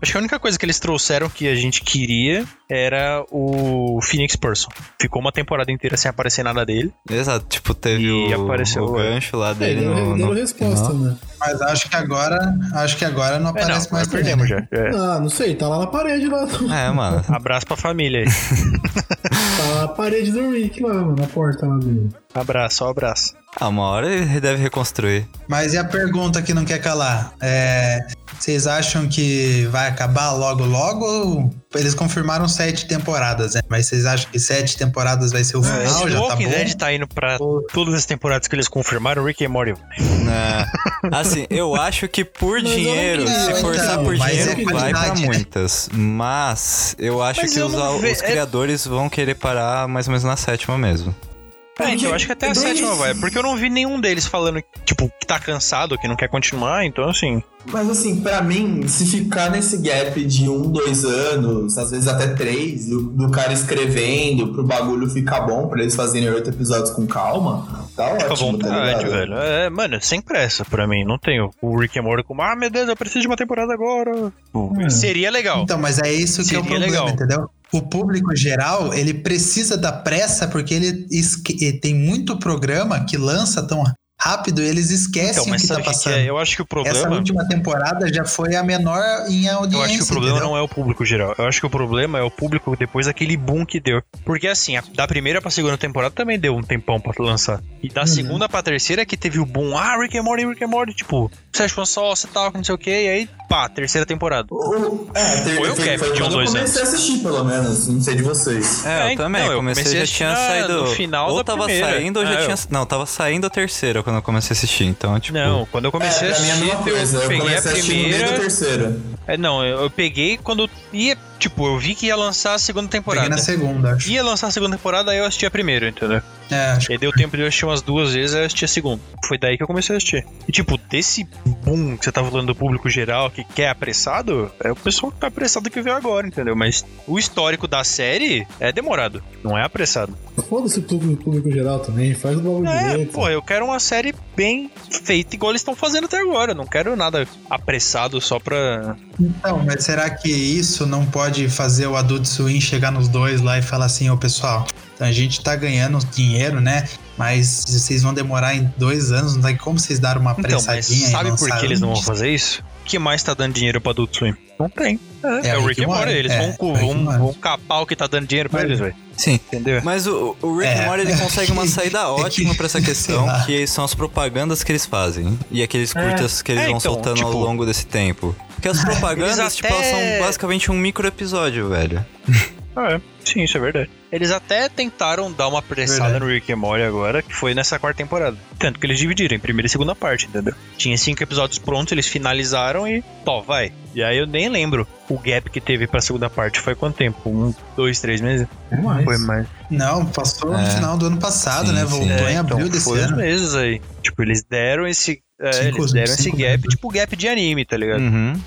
Acho que a única coisa que eles trouxeram que a gente queria era o Phoenix Person. Ficou uma temporada inteira sem aparecer nada dele. Exato, tipo, teve E o, apareceu, o é. gancho lá É, dele deram, no, no resposta, né? Mas acho que agora. Acho que agora não É, aparece não, mais perdemos já. É. Ah, não sei, tá lá na parede lá. É, mano. [laughs] Abraço pra família aí. [laughs] Tá na parede do Rick lá, mano, na porta lá dele. Abraço, só abraço. Ah, uma hora ele deve reconstruir. Mas e a pergunta que não quer calar? É, vocês acham que vai acabar logo logo? Eles confirmaram sete temporadas, né? Mas vocês acham que sete temporadas vai ser o final? Esse já tá Walking bom? Dead tá indo pra todas as temporadas que eles confirmaram, Rick e Morty. É. Assim, eu acho que por Mas dinheiro, não se forçar então, por mas dinheiro, é vai pra né? muitas. Mas eu acho Mas que eu os, não ve- os é- criadores vão querer parar mais ou menos na sétima mesmo. É, então eu acho que até a sétima vai. Porque eu não vi nenhum deles falando, tipo, que tá cansado, que não quer continuar, então assim. Mas assim, pra mim, se ficar nesse gap de um, dois anos, às vezes até três, do, do cara escrevendo pro bagulho ficar bom, pra eles fazerem oito episódios com calma, tá Fica à ótimo, tá vontade, ligado? velho. É, mano, sem pressa pra mim. Não tenho o Rick and Morty como, ah, meu Deus, eu preciso de uma temporada agora. Pô, Seria legal. Então, mas é isso que é o Seria problema, legal. entendeu? O público geral, ele precisa da pressa porque ele tem muito programa que lança tão rápido e eles esquecem Então, o que tá sabe o que, passando. é? Eu acho que o Essa problema. última temporada já foi a menor em audiência. Eu acho que o problema entendeu? não é o público geral. Eu acho que o problema é o público depois daquele boom que deu. Porque assim, a- da primeira pra segunda temporada também deu um tempão pra lançar. E Uhum. da segunda pra terceira que teve o boom. Ah, Rick and Morty, Rick and Morty. Tipo, Sérgio Fonsossa e tal, não sei o que. E aí, pá, terceira temporada. O- é, ter, Foi o foi, gap foi de um, quando eu dois comecei a assistir, pelo menos. Não sei de vocês. É, É, eu também. então, eu comecei, comecei a já tinha na- saído. no final ou da tava primeira. saindo ou já É, tinha. eu- Não, tava saindo a terceira quando eu comecei a assistir. Então, tipo. Não, quando eu comecei é, a é a assistir, mesma coisa. eu Eu, peguei a primeira. terceira. É, não, eu, eu peguei quando ia. Tipo, eu vi que ia lançar a segunda Peguei temporada. na segunda, acho. Ia lançar a segunda temporada, aí eu assisti a primeira, entendeu? É, acho E aí deu tempo de eu assistir umas duas vezes, eu assisti a segunda. Foi daí que eu comecei a assistir. E tipo, desse boom que você tá falando do público geral que quer apressado, é o pessoal que tá apressado que veio agora, entendeu? Mas o histórico da série é demorado, não é apressado. Foda-se o público, público geral também, faz o bagulho É, direito. pô, eu quero uma série bem feita igual eles estão fazendo até agora. Eu não quero nada apressado só pra. Então, mas será que isso não pode fazer o Adult Swim chegar nos dois lá e falar assim, ô pessoal, então a gente tá ganhando dinheiro, né? Mas vocês vão demorar em dois anos, não tem como vocês darem uma Então, apressadinha e sabe por que eles não vão fazer isso? O que mais tá dando dinheiro pra Adult Swim? Não tem. É, É é o Rick and Morty. Eles É, vão, é vão, vão capar o que tá dando dinheiro pra Mas- eles, velho. Sim. Entendeu? Mas o, o Rick É. and Morty ele consegue uma [laughs] saída É ótima pra essa [laughs] questão, que são as propagandas que eles fazem. E aqueles curtas que eles É, vão então, soltando ao tipo- longo desse tempo. Porque as [laughs] propagandas, tipo, elas até- são basicamente um micro episódio, velho. Ah, é. Sim, isso é verdade. Eles até tentaram dar uma apressada Verdade. no Rick and Morty agora, que foi nessa quarta temporada. Tanto que eles dividiram em primeira e segunda parte, entendeu? Tinha cinco episódios prontos, eles finalizaram e... Tó, vai. E aí eu nem lembro o gap que teve pra segunda parte. Foi quanto tempo? Um, dois, três meses? É mais. Foi mais. Não, passou no É. final do ano passado, Sim, né? Voltou É, em abril então, desse foi ano. meses aí. Tipo, eles deram esse... é, Cinco- eles deram esse cinco gap, meses. tipo gap de anime, tá ligado? Uhum.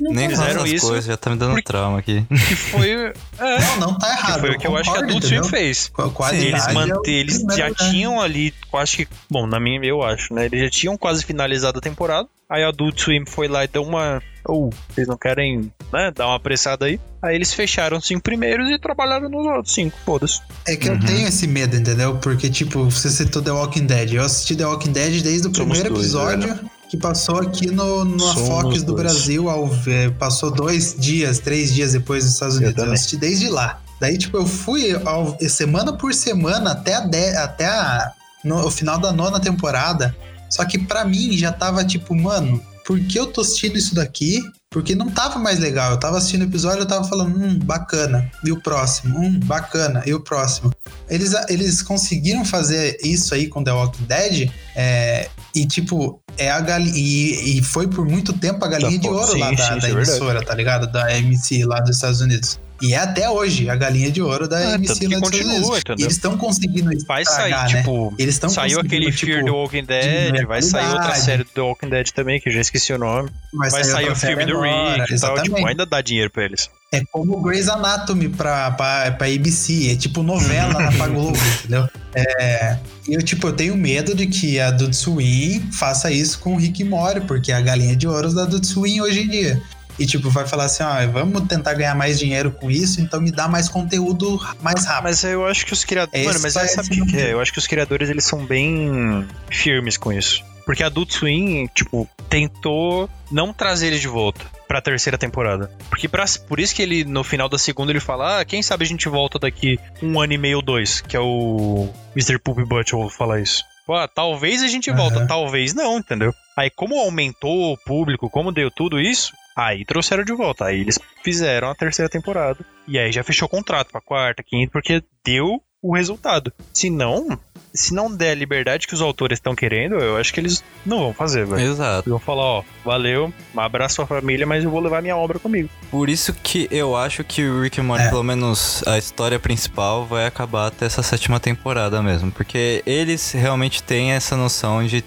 Nem fizeram isso coisas, já tá me dando porque- trauma aqui. Que foi... É, Não, não tá que errado. foi o que eu acho que a Adult Swim fez. Sim, eles, é o mante- eles já lugar. tinham ali, quase que. Bom, na minha eu acho, né? Eles já tinham quase finalizado a temporada. Aí a Adult Swim foi lá e deu uma. Ou, vocês não querem, né? Dar uma apressada aí. Aí eles fecharam os cinco primeiros e trabalharam nos outros cinco, foda-se. É que eu tenho esse medo, entendeu? Porque, tipo, você citou The Walking Dead. Eu assisti The Walking Dead desde o Somos primeiro dois, episódio que passou aqui no, no Somos Fox do dois. Brasil. Ao, é, passou dois dias, três dias depois dos Estados Unidos. Eu, também. assisti desde lá. Daí, tipo, eu fui ao- semana por semana até, a de- até a- no, o final da nona temporada. Só que pra mim já tava tipo, mano, por que eu tô assistindo isso daqui? Porque não tava mais legal. Eu tava assistindo o episódio, eu tava falando, hum, bacana. E o próximo? Hum, bacana. E o próximo? Eles, eles conseguiram fazer isso aí com The Walking Dead. é, e tipo, é a galinha. E, e foi por muito tempo a galinha Tá, de ouro sim, lá sim, da, isso da é emissora, tá ligado? Da MC lá dos Estados Unidos. E é até hoje a galinha de ouro da É, MC lá dos Estados Unidos. entendeu? Eles estão conseguindo Vai estragar, sair, né? tipo. Eles estão Saiu aquele conseguindo, Fear tipo, The Walking Dead, diminuir vai sair outra série do The Walking Dead também, que eu já esqueci o nome. Vai sair outra o filme do Rick e tal. Tipo, ainda dá dinheiro pra eles. É como Grey's Anatomy pra, pra, pra ABC. É tipo novela na Globo, [laughs] entendeu? É, e eu, tipo, eu tenho medo de que a Adult Swim faça isso com o Rick Morty, porque é a galinha de ouro da Adult Swim hoje em dia. E, tipo, vai falar assim, ó, vamos tentar ganhar mais dinheiro com isso, então me dá mais conteúdo mais rápido. Mas eu acho que os criadores. Mano, mas é, sabe o que, é? Eu acho que os criadores eles são bem firmes com isso. Porque a Adult Swim, tipo, tentou não trazer ele de volta pra terceira temporada. Porque pra, por isso que ele, no final da segunda, ele fala: Ah, quem sabe a gente volta daqui um ano e meio ou dois, que é o Mr. Poop Butthole falar isso. Pô, ah, talvez a gente volta, Aham. talvez não, entendeu? Aí, como aumentou o público, como deu tudo isso, aí trouxeram de volta. Aí eles fizeram a terceira temporada. E aí já fechou o contrato pra quarta, quinta, porque deu o resultado. Se não, se não der a liberdade que os autores estão querendo, eu acho que eles não vão fazer, velho. Exato. Eles vão falar, ó, valeu, um abraço à família, mas eu vou levar minha obra comigo. Por isso que eu acho que o Rick and Morty, É. pelo menos a história principal, vai acabar até essa sétima temporada mesmo. Porque eles realmente têm essa noção de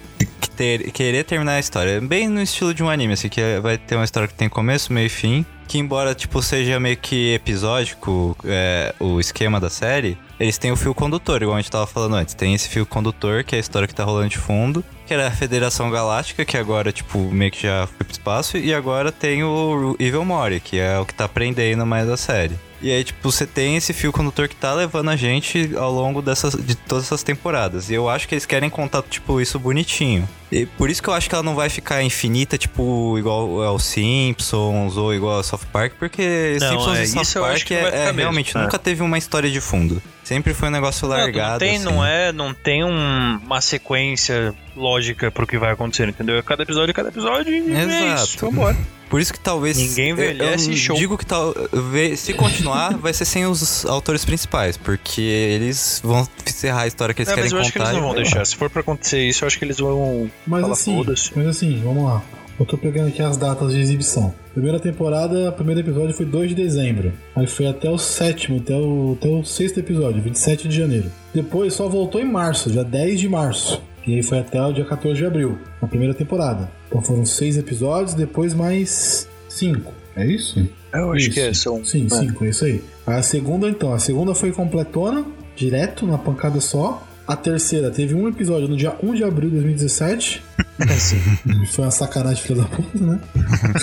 ter- querer terminar a história. Bem no estilo de um anime, assim, que vai ter uma história que tem começo, meio e fim. Que embora, tipo, seja meio que episódico é, o esquema da série, eles têm o fio condutor, igual a gente tava falando antes. Tem esse fio condutor, que é a história que tá rolando de fundo, que era a Federação Galáctica, que agora, tipo, meio que já foi pro espaço, e agora tem o Evil Mori, que é o que tá prendendo mais a série. E aí, tipo, você tem esse fio condutor que tá levando a gente ao longo dessas, de todas essas temporadas. E eu acho que eles querem contar, tipo, isso bonitinho. E por isso que eu acho que ela não vai ficar infinita, tipo, igual ao Simpsons ou igual a South Park, porque Não, Simpsons é, e South Park não é, é ficar mesmo, realmente é. nunca teve uma história de fundo. Sempre foi um negócio Não, largado. não tem, assim. não é, não tem um- uma sequência lógica pro que vai acontecer, entendeu? É cada episódio, cada episódio e é Exato. isso, vambora. [laughs] Por isso que talvez. Ninguém envelhece, eu, eu show. digo que talvez. Se continuar, vai ser sem os autores principais. Porque eles vão encerrar a história que eles É, querem mas eu acho que contar. eles não vão deixar. Se for pra acontecer isso, eu acho que eles vão Mas falar assim, mas assim, vamos lá. Eu tô pegando aqui as datas de exibição. Primeira temporada, primeiro episódio foi 2 de dezembro. Aí foi até o sétimo, até o, até o sexto episódio, 27 de janeiro. Depois só voltou em março, dia 10 de março. E aí foi até o dia 14 de abril, na primeira temporada. Então foram seis episódios, depois mais cinco. É isso? Eu acho Isso. que é, são. Sim, é. cinco, é isso aí. A segunda, então, a segunda foi completona, direto, na pancada só. A terceira teve um episódio no dia 1 de abril de 2017. [laughs] Foi uma sacanagem, filha da puta, né?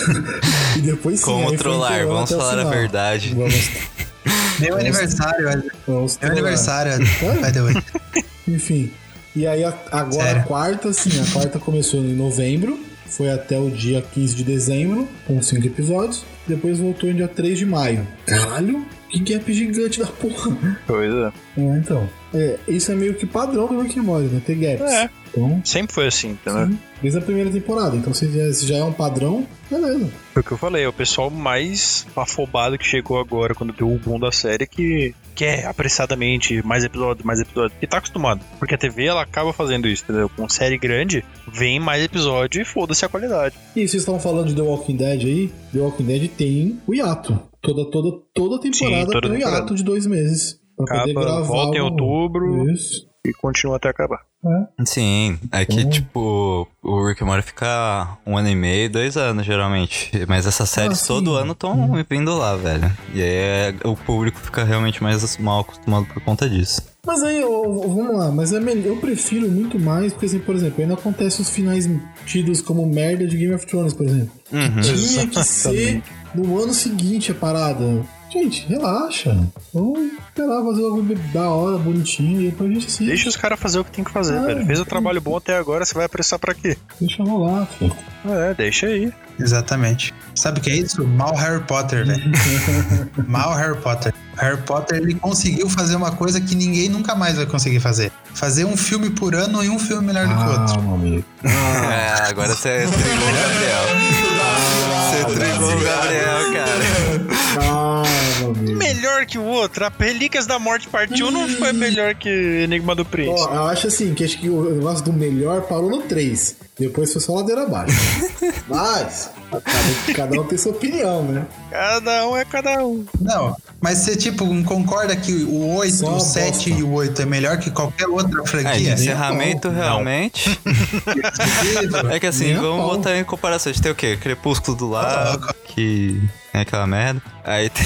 [laughs] e depois sim, Como trollar, vamos falar a verdade. Vamos, Meu aniversário, velho. vamos Meu trollar. aniversário, by the way. Enfim. E aí a- agora Sério? a quarta, sim, a quarta começou em novembro, foi até o dia 15 de dezembro, com cinco episódios. Depois voltou em dia 3 de maio. Caralho, que gap gigante da porra. Pois é. É, então. É, isso é meio que padrão do Rick and Morty, né? Ter gaps. É. Então, Sempre foi assim, entendeu? sim, desde a primeira temporada. Então, se já, se já é um padrão, beleza. Foi o que eu falei, é o pessoal mais afobado que chegou agora quando deu o boom da série que quer apressadamente mais episódios, mais episódios. E tá acostumado. Porque a TV ela acaba fazendo isso, entendeu? Com série grande, vem mais episódio e foda-se a qualidade. E vocês estavam falando de The Walking Dead aí? The Walking Dead tem o hiato. Toda, toda, toda temporada Sim, toda tem o hiato de dois meses. Acaba, volta em outubro Isso. e continua até acabar. Sim, é que, Hum. tipo, o Rick and Morty fica um ano e meio, dois anos, geralmente. Mas essas séries sim. todo ano estão vindo lá, velho. E aí é- o público fica realmente mais mal acostumado por conta disso. Mas aí, ó, vamos lá, mas é melhor, eu prefiro muito mais, porque assim, por exemplo, ainda acontece os finais tidos como merda de Game of Thrones, por exemplo. Uhum. Tinha que ser no ano seguinte a parada. Gente, relaxa. Vamos esperar fazer algo da hora, bonitinho, e depois a gente assiste. Deixa os caras fazer o que tem que fazer, Ah, velho. Fez o trabalho bom até agora, você vai apressar pra quê? Deixa rolar, filho. É, deixa aí. Exatamente. Sabe o que é isso? Mal Harry Potter, velho. [laughs] Mal Harry Potter. Harry Potter ele conseguiu fazer uma coisa que ninguém nunca mais vai conseguir fazer. Fazer um filme por ano e um filme melhor do que o outro. Ah, meu amigo. [laughs] É, agora você trigou o Gabriel. Você trigou o Gabriel, cara. Ah, amigo. Melhor que o outro. A Relíquias da Morte Parte 1 não foi melhor que Enigma do Príncipe. Ó, eu acho assim, que acho que o negócio do melhor parou no 3. Depois foi só ladeira abaixo. [laughs] Mas, cada, cada um tem sua opinião, né? Cada um é cada um. Não, mas você, tipo, concorda que o 8, Só o uma 7 bosta. e o 8 é melhor que qualquer outra É, franquia? encerramento, realmente. É que assim, Nem vamos botar em comparação. A gente tem o quê? Crepúsculo do lado, que é aquela merda. Aí tem.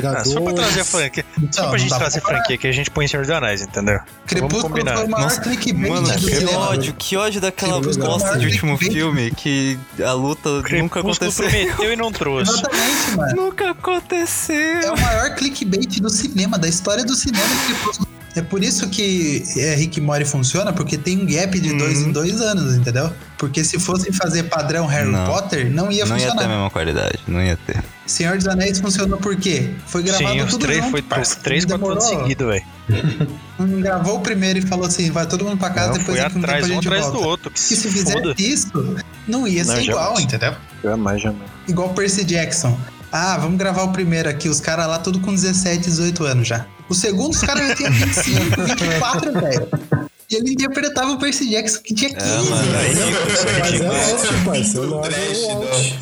Tem Ah, só pra trazer a franquia. Só Então, pra não gente trazer pra franquia que a gente põe Senhor dos Anéis, entendeu? Vamos Crepúsculo combinar. foi o maior Nossa, clickbait Mano, do que cinema. ódio, que ódio daquela Crepúsculo bosta é de último filme que a luta nunca Crepúsculo aconteceu. prometeu e não trouxe. Exatamente, mano. Nunca É aconteceu. o maior clickbait do cinema, da história do cinema. Crepúsculo. É por isso que é, Rick Morty funciona, porque tem um gap de dois Uhum. em dois anos, entendeu? Porque se fossem fazer padrão Harry Não. Potter, não ia Não ia ter a funcionar. mesma qualidade, não ia ter. Senhor dos Anéis funcionou por quê? Foi gravado Sim, os tudo três junto, foi parça. três, quatro anos Demorou. seguidos, velho. [laughs] Um gravou o primeiro e falou assim, vai todo mundo pra casa, Não, depois Foi daqui um tempo a atrás, um gente atrás volta. do outro. Que se se fizer foda. isso, não ia Não, ser igual, jamais. entendeu? Jamais, jamais. Igual Percy Jackson. Ah, vamos gravar o primeiro aqui. Os caras lá tudo com 17, 18 anos já. O segundo, os caras já tinham 25, 24, velho. E ele interpretava o Percy Jackson que tinha 15. mano, velho. Mas é parceiro. Muito Lost é trash, o né? Lost.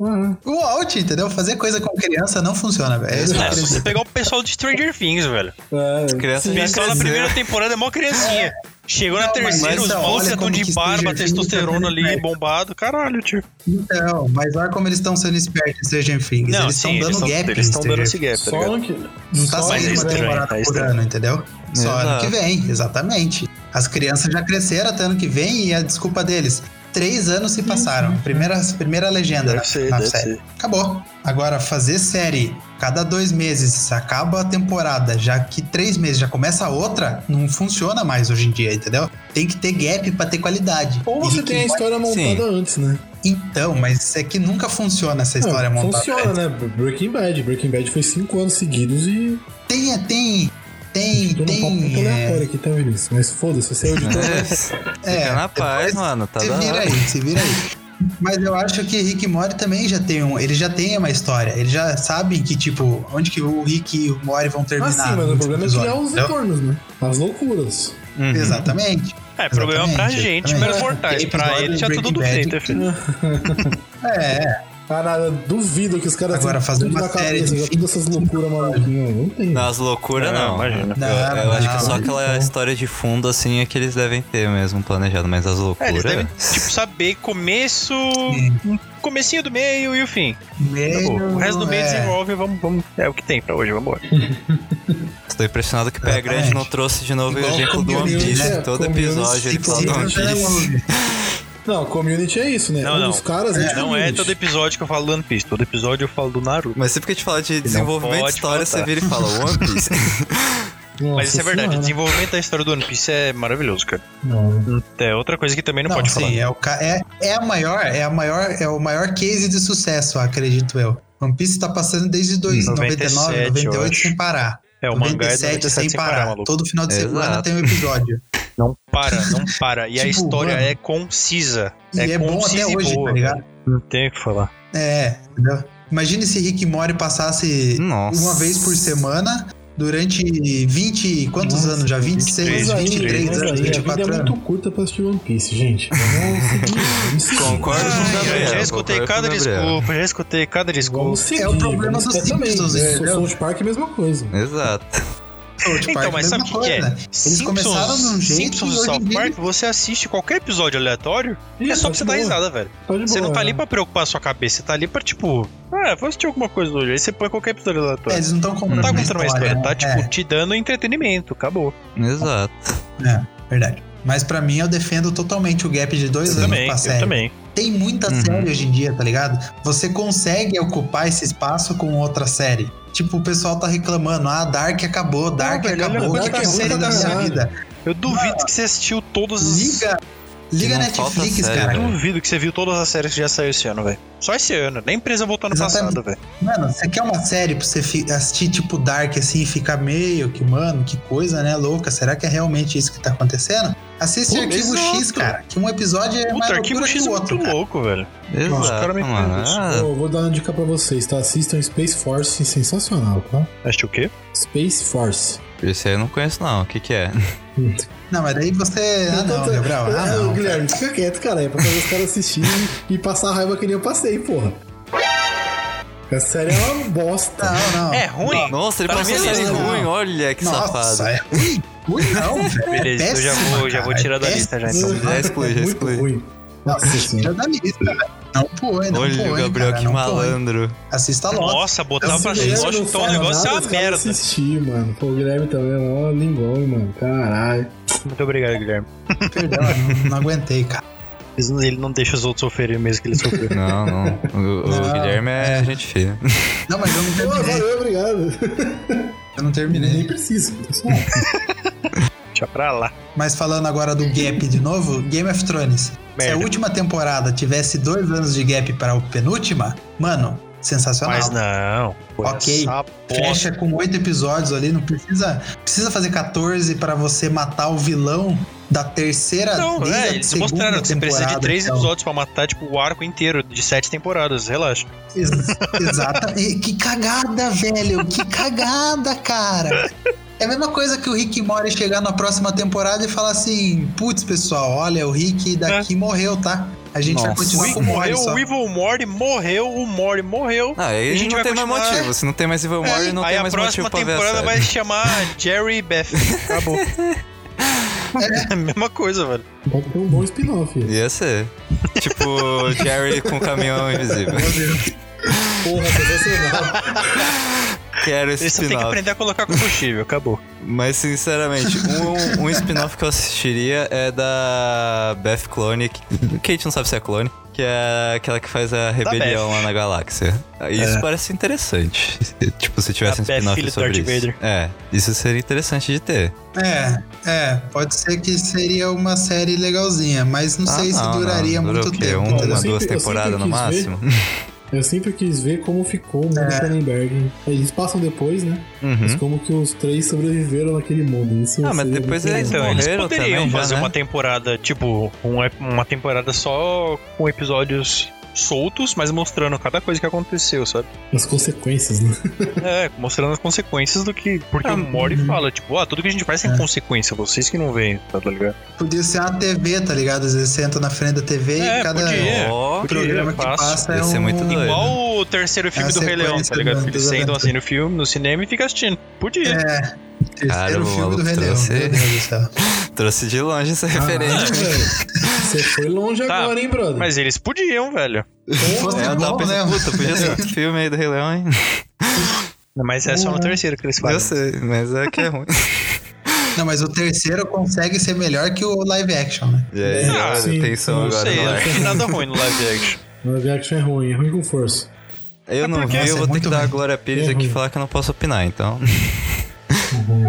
Uhum. O alt, entendeu? Fazer coisa com criança não funciona, velho. É isso que eu É, se você pegar o pessoal de Stranger Things, velho. É, Criança pessoal na primeira temporada é mó criancinha. Chegou na Não, mas terceira, os monstros como de barba, testosterona tá ali, bombado. Caralho, tio. Então, mas olha como eles estão sendo espertos em Stranger Things. Não, eles estão dando eles gap. eles estão dando esse gap, tá Só que. Não tá só saindo é uma temporada é por ano, entendeu? Só Exato. ano que vem, exatamente. As crianças já cresceram até ano que vem e a desculpa deles. Três anos se passaram. Primeira, primeira legenda Deve na, ser, na deve série. ser. Acabou. Agora, fazer série cada dois meses, acaba a temporada, já que três meses já começa a outra, não funciona mais hoje em dia, entendeu? Tem que ter gap pra ter qualidade. Ou você tem a história montada antes, né? Então, mas é que nunca funciona essa história Não, montada. Funciona, né? Breaking Bad. Breaking Bad foi cinco anos seguidos e. Tem, tem, tem, Tô num papo muito tem. aleatório aqui, tá, Vinícius? Mas foda-se, você é o editor. [laughs] É, Fica na paz, mano. Tá se vira hora. aí, se vira aí. Mas eu acho que Rick e Morty também já tem um. Eles já têm uma história. Eles já sabem que, tipo, onde que o Rick e o Morty vão Ah, terminar. sim, mas o problema é criar episódio, os entendeu? retornos, né? As loucuras. Uhum. Exatamente. É, problema pra gente, meros mortais. Tem Pra ele já tudo do Bad jeito, [laughs] é, filho. É, Caralho, duvido que os caras Agora, fazer tudo uma série cabeça, de todas essas loucuras maluquinhas. Não tem. Não, as loucuras Não, não. imagina. Não, eu, eu acho que não, só não. aquela história de fundo, assim, é que eles devem ter mesmo planejado, mas as É, loucuras. eles devem, tipo, saber começo, comecinho do meio e o fim. meio, Acabou. O resto do meio é, desenvolve, vamos, vamos. É o que tem pra hoje, vamos embora. Estou [laughs] impressionado que o Pé. Grande não trouxe de novo o exemplo do One Piece. né? Todo episódio ele fala do One Seasons é Piece. [laughs] Não, community é isso, né? Não, um não. dos caras é, de Não é todo episódio que eu falo do One Piece, todo episódio eu falo do Naruto. Mas sempre que a gente fala de desenvolvimento de história, faltar. você vira e fala One [laughs] Piece. Nossa Mas isso é verdade, o Senhora. desenvolvimento da história do One Piece é maravilhoso, cara. Não. É outra coisa que também não, Não, pode sim, falar. é, o, ca- é, é a maior, é a maior, é o maior case de sucesso, acredito eu. One Piece tá passando desde dois- 97, 99, eu 98 acho. sem parar. É, o mangá é 97 97 sem parar. maluco. Todo final de semana Exato. tem um episódio. [laughs] Não para, [laughs] não para. E a Tipo, história mano. é concisa. E é, bom concisa até hoje, boa, tá ligado? Não tem o que falar. É, entendeu? Imagine se Rick e Morty passasse Nossa. uma vez por semana durante 20. Quantos Nossa, anos já? 26, 23, Mas aí, 23 mas anos, aí, a vida 24 é anos. muito curta pra assistir One Piece, gente. Seguir, vamos seguir. Concordo com o Ai, Gabriel. já escutei cada desculpa, já escutei cada desculpa. É o problema dos. Simpsons, É, entendeu? South Park é a mesma coisa. Exato. South Então, Park, mas sabe o que, que é? Eles começaram de um jeito Simpsons hoje South em dia Park, você assiste qualquer episódio aleatório, é Ih, só tá pra você de dar boa. risada, velho. Tá Você boa, não tá ali né? pra preocupar a sua cabeça, você tá ali pra, tipo, ah, vou assistir alguma coisa hoje. Aí você põe qualquer episódio É, aleatório. eles não estão contando Não tá uma contando uma história, né? tá, tipo, É. te dando entretenimento, acabou. Exato. É, verdade. Mas pra mim, eu defendo totalmente o gap de dois Eu anos também, pra eu série. também. Tem muita Uhum. série hoje em dia, tá ligado? Você consegue ocupar esse espaço com outra série. Tipo, o pessoal tá reclamando, ah, Dark acabou, Dark olha, acabou, que, que é série da minha vida? Eu duvido que você assistiu todas as... Liga, liga Netflix, série, cara. velho. Duvido que você viu todas as séries que já saiu esse ano, velho. Só esse ano. Nem empresa voltou no Exatamente. passado, velho. Mano, você quer uma série pra você assistir tipo Dark assim e ficar meio que, mano, que coisa, né, louca? Será que é realmente isso que tá acontecendo? Assiste Pô, Arquivo exato. X, cara, que um episódio é mais Puta, Arquivo loucura X que é o muito cara. louco, velho. Exato, cara me. Ah, Eu vou dar uma dica pra vocês, tá? Assistam Space Force, sensacional, tá? Assistiu o quê? Space Force. Esse aí eu não conheço, não. O que que é? [laughs] Não, mas daí você. Ah, não, Gabriel. Ah, É, não. Guilherme, fica quieto, cara. É pra fazer os caras assistirem e passar a raiva que nem eu passei, porra. Essa série é uma bosta. Não, não. É ruim? Nossa, ele Tá passou série minha lista. ruim. Olha que Nossa, safado. é ruim. Ruim não, [laughs] velho. É Beleza, eu já péssima, vou, já vou cara. tirar da É lista já, péssima. então. Já exclui, já é exclui. ruim. Nossa Tira senhora. da lista, velho. Não põe, não Olha põe. o Gabriel, cara, que não põe. malandro. Assista logo. Nossa, botar pra não então o negócio é nada, uma os caras merda. assistir, mano. Pô, o Guilherme também é mó lingão, mano. Caralho. Muito obrigado, Guilherme. Perdão, não, não aguentei, cara. Ele não deixa os outros sofrerem mesmo que ele sofreu. [laughs] Não, não. O, o Não, Guilherme é, gente fina. Não, mas eu não Pô, terminei. valeu, obrigado. Eu não Nem terminei. preciso. [laughs] Deixa pra lá. Mas falando agora do gap de novo, Game of Thrones. Se a Merda. última temporada tivesse dois anos de gap para a penúltima, mano, sensacional. Mas não. Ok. Fecha com oito episódios ali, não precisa, precisa fazer 14 para você matar o vilão da terceira Não, é, eles mostraram que você precisa de três então. episódios pra matar, tipo, o arco inteiro de sete temporadas, relaxa. Ex [laughs] exata. E que cagada, velho. Que cagada, cara. É a mesma coisa que o Rick Mori chegar na próxima temporada e falar assim: putz, pessoal, olha, o Rick daqui morreu, tá? A gente vai Nossa. O continuar Rick com o Mori morreu, só. o Evil Mori morreu, o Mori morreu. Ah, aí a gente não vai tem mais motivo. Se não tem mais Evil Mori, não Aí tem mais próxima motivo pra ver a temporada série. vai se chamar Jerry Beth. [laughs] Acabou. [laughs] É a mesma coisa, velho. Pode ter um bom spin-off. Ia ser. tipo, Jerry com caminhão invisível. [laughs] Porra, Quero esse só tem que spin-off. aprender a colocar combustível, acabou. Mas, sinceramente, [laughs] um, um spin-off que eu assistiria é da Beth Clone, que, que a gente não sabe se é clone, que é aquela que faz a rebelião lá na galáxia. Isso É. parece interessante. [laughs] Tipo, se tivesse A um spin-off sobre Darth isso. Vader. É, isso seria interessante de ter. É, é, pode ser que seria uma série legalzinha, mas não Ah, sei se não, duraria não. Muito o quê? tempo. Uma, entendeu? duas temporadas no máximo? [laughs] Eu sempre quis ver como ficou o mundo É. Cronenberg. Eles passam depois, né? Mas Uhum. como que os três sobreviveram naquele mundo. Isso Ah, mas depois eles legal. Então, eles poderiam também já, fazer né? uma temporada, tipo, um uma temporada só com episódios soltos, mas mostrando cada coisa que aconteceu, sabe? As consequências, né? É, mostrando as consequências do que. Porque Ah, o Mori uhum. fala, tipo, ah, tudo que a gente faz tem É. consequência, vocês que não veem, tá ligado? Podia ser uma TV, tá ligado? Às vezes você entra na frente da TV É, e cada podia. Ó, programa que Fácil. passa é um... muito doido. Igual o terceiro filme É do Rei Leão, tá ligado? do- Que eles sentam assim no filme, no cinema e fica assistindo. Podia. É, terceiro Cara, o filme do Rei Leão, trouxe- céu. [laughs] trouxe de longe essa Ah, referência. Você foi longe Tá, agora, hein, brother? Mas eles podiam, velho. Fosse É, eu tava pensando, puta, podia ser outro filme aí do Rei Leão, hein? Mas é só no terceiro que eles Eu fazem. sei, mas é que é ruim. [laughs] Não, mas o terceiro consegue ser melhor que o live action, né? E aí, Ah, sim. atenção Não Não agora sei, no eu não vi nada ruim no live action. O [laughs] live action é ruim, é ruim com força. Eu não porque vi, eu é vou ter que dar a ruim. Glória Pires É aqui e ruim. falar que eu não posso opinar, então.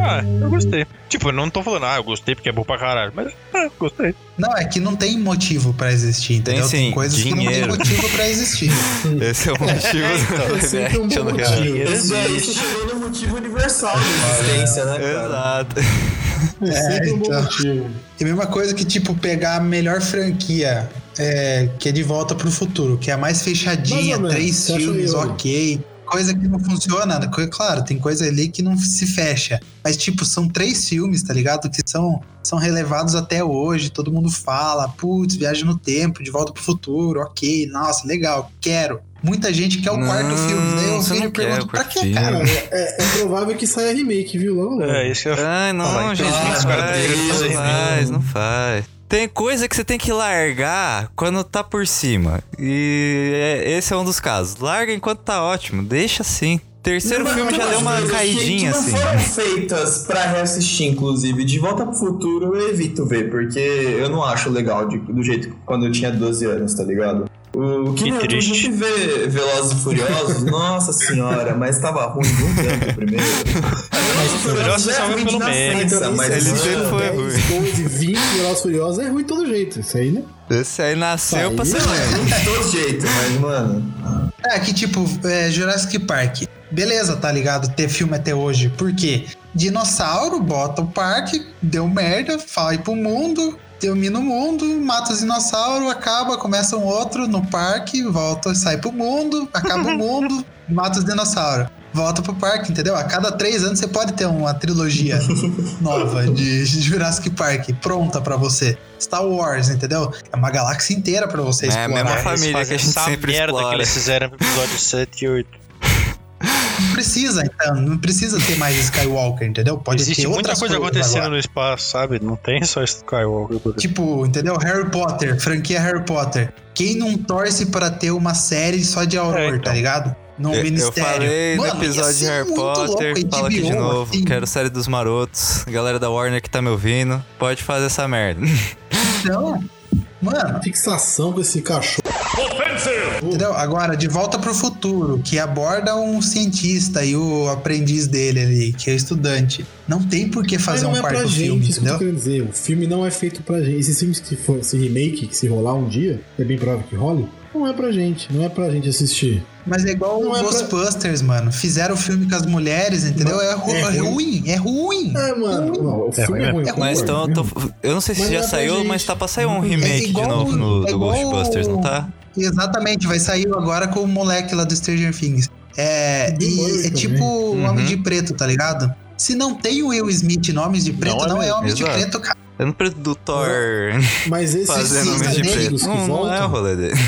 Ah, eu gostei. Tipo, eu não tô falando, ah, eu gostei porque é bom pra caralho. Mas, ah, gostei. Não, é que não tem motivo pra existir, entendeu? sim, coisas que não dinheiro. tem motivo pra existir. [laughs] Esse é o motivo então, do É sempre um motivo. Isso no motivo universal da existência, né, cara? Exato. [laughs] É sempre um bom então. motivo. E a mesma coisa que, tipo, pegar a melhor franquia, é, que é De Volta pro Futuro, que é a mais fechadinha, Mais três filmes, ok. Coisa que não funciona, co- claro, tem coisa ali que não se fecha. Mas, tipo, são três filmes, tá ligado? Que são, são relevados até hoje, todo mundo fala, putz, viagem no tempo, De Volta pro Futuro, ok, nossa, legal, quero. Muita gente quer o Não, quarto filme. Daí eu você vejo não e quer pergunto, o pra quê, filme. cara? Cara, é, é provável que saia remake, viu? Logo, logo. É, isso que eu Ai, não, Fala, gente, então, não faz, não faz. Tem coisa que você tem que largar quando tá por cima. E é- esse é um dos casos. Larga enquanto tá ótimo, deixa assim. Terceiro Não, filme já deu uma caidinha que assim. não foram feitas pra reassistir, inclusive. De Volta pro Futuro eu evito ver, porque eu não acho legal de- do jeito que quando eu tinha 12 anos, tá ligado? O que, Que triste. fui ver Velozes e Furiosos, [laughs] nossa senhora, mas tava ruim de um tanto primeiro. Mas Furiosos só vai pelo meio. Mas Ele sempre foi 10, ruim. 12, 20 Velozes Furiosos é ruim de todo jeito. Isso aí, né? Esse aí nasceu Aí pra ser ruim. é ruim de todo jeito, mas, mano. É, que tipo, é, Jurassic Park. Beleza, tá ligado? Ter filme até hoje. Por quê? Dinossauro, bota o parque, deu merda, vai pro mundo, termina o mundo, mata os dinossauros, acaba, começa um outro no parque, volta, sai pro mundo, acaba o [laughs] mundo, mata os dinossauros. Volta pro parque, entendeu? A cada três anos você pode ter uma trilogia [laughs] nova de Jurassic Park pronta pra você. Star Wars, entendeu? É uma galáxia inteira pra você É a explorar. mesma Eles família fazem que a gente sempre merda explora. que eles fizeram no episódio 7 e 8. Não precisa, então. Não precisa ter mais Skywalker, entendeu? Pode Existe ter muita coisa acontecendo agora. no espaço, sabe? Não tem só Skywalker. Tipo, entendeu? Harry Potter, franquia Harry Potter. Quem não torce pra ter uma série só de Aurora, É, então. tá ligado? No Eu, eu ministério. falei no Mano, ia episódio de Harry muito Potter, louco, fala aqui de novo. assim. Quero série dos marotos. Galera da Warner que tá me ouvindo, pode fazer essa merda. Então, mano, Fixação com esse cachorro. Entendeu? Agora, De Volta pro Futuro, que aborda um cientista e o aprendiz dele ali, que é estudante. Não tem por que fazer um é quarto gente, filme, isso que eu entendeu? querendo dizer. O filme não é feito pra gente. Esses filmes que for, esse remake, que se rolar um dia, é bem provável que role, não é pra gente. Não é pra gente assistir. Mas é igual Não o é pra- Ghostbusters, mano. Fizeram o filme com as mulheres, entendeu? É, ru- É é ruim. ruim, é ruim. É, mano. Não, o filme é ruim. É eu Mas então, é tô- ruim. eu não sei se Mas já é pra saiu, gente. mas tá pra sair um É remake de novo no, é do igual- Ghostbusters, não tá? Exatamente, vai sair agora com o moleque lá do Stranger Things. É, e é tipo o Uhum. Homem de Preto, tá ligado? Se não tem o Will Smith no Homem de Preto, Não é não é. Homem de Exato. Preto, cara. Eu não preto do Thor Mas esses fazendo de Preto. Não, não é o rolê dele.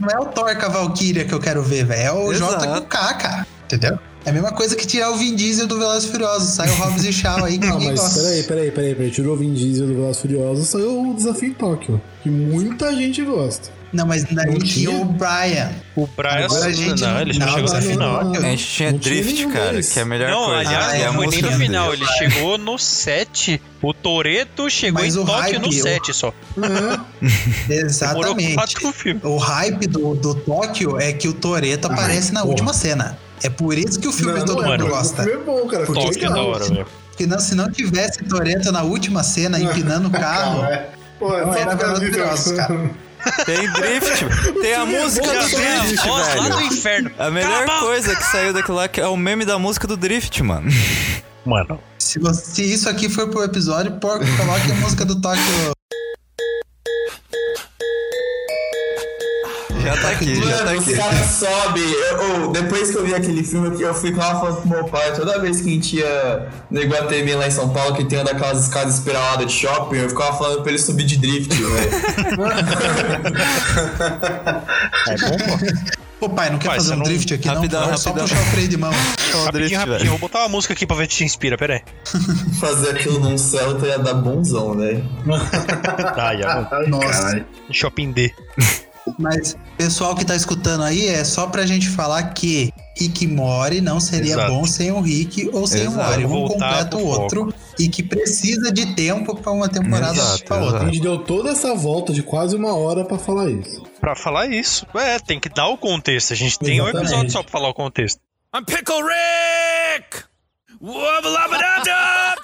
Não é o Thor com a Valkyria que eu quero ver, velho. É o Exato. com K, cara. Entendeu? É a mesma coisa que tirar o Vin Diesel do Velozes e Furiosos. Sai o Hobbs e Shaw aí [laughs] que Não, ninguém mas gosta. peraí, peraí, peraí, peraí. Tirou o Vin Diesel do Velozes e Furiosos, saiu o Desafio em Tóquio. Que muita gente gosta. Não, mas daí Não tinha o Brian. O Brian, Agora a gente não, não- ele já não, chegou não, final. não, A gente tinha Drift, cara, que é a melhor Não, coisa. aliás, Ah, e é não foi nem no final, ele chegou no 7. O Toreto chegou Mas em Tóquio hype, no o- 7 só. É. [laughs] Exatamente. O hype do, do Tóquio é que o Toreto aparece na porra. última cena. É por isso que o filme Não, todo não é, mundo mano, gosta. O filme é bom, cara. Porque Tóquio é da hora, velho. Porque não, se não tivesse Toreto na última cena empinando o [laughs] carro, É. Pô, Não, era Velozes disso. Furiosos, cara. Tem Drift, tem a é música do. Drift, Voz lá do velho. inferno. A melhor Cala coisa que saiu daquilo lá que é o meme da música do Drift, mano. Mano, se, você- se isso aqui for pro episódio, porco, coloque a música do Tóquio. Tá aqui, já tá Mano, aqui. os caras sobem. Ô, depois que eu vi aquele filme, eu fui lá falando pro meu pai. Toda vez que a gente ia no Iguatemi lá em São Paulo, que tem uma daquelas escadas espiraladas de shopping, eu ficava falando pra ele subir de drift, velho. [laughs] é bom, pô. Ô pai, não quer Pai, fazer um não- drift aqui Rapidão, não? É só rapidão. puxar o freio de mão. Rapidinho, Drift, rapidinho. velho. Vou botar uma música aqui pra ver se te inspira, pera aí. [laughs] Fazer aquilo num Celta ia dar bonzão, né? [laughs] Ai, ai, Nossa. Shopping D. Mas, pessoal que tá escutando aí, é só pra gente falar que Rick Mori não seria Exato. bom sem o Rick ou sem Exato. o Mori. Um completa o outro. E que precisa de tempo pra uma temporada Exato, pra A outra. gente deu toda essa volta de quase uma hora pra falar isso. Pra falar isso, é, tem que dar o contexto. A gente tem um Exatamente. episódio só pra falar o contexto. I'm Pickle Rick!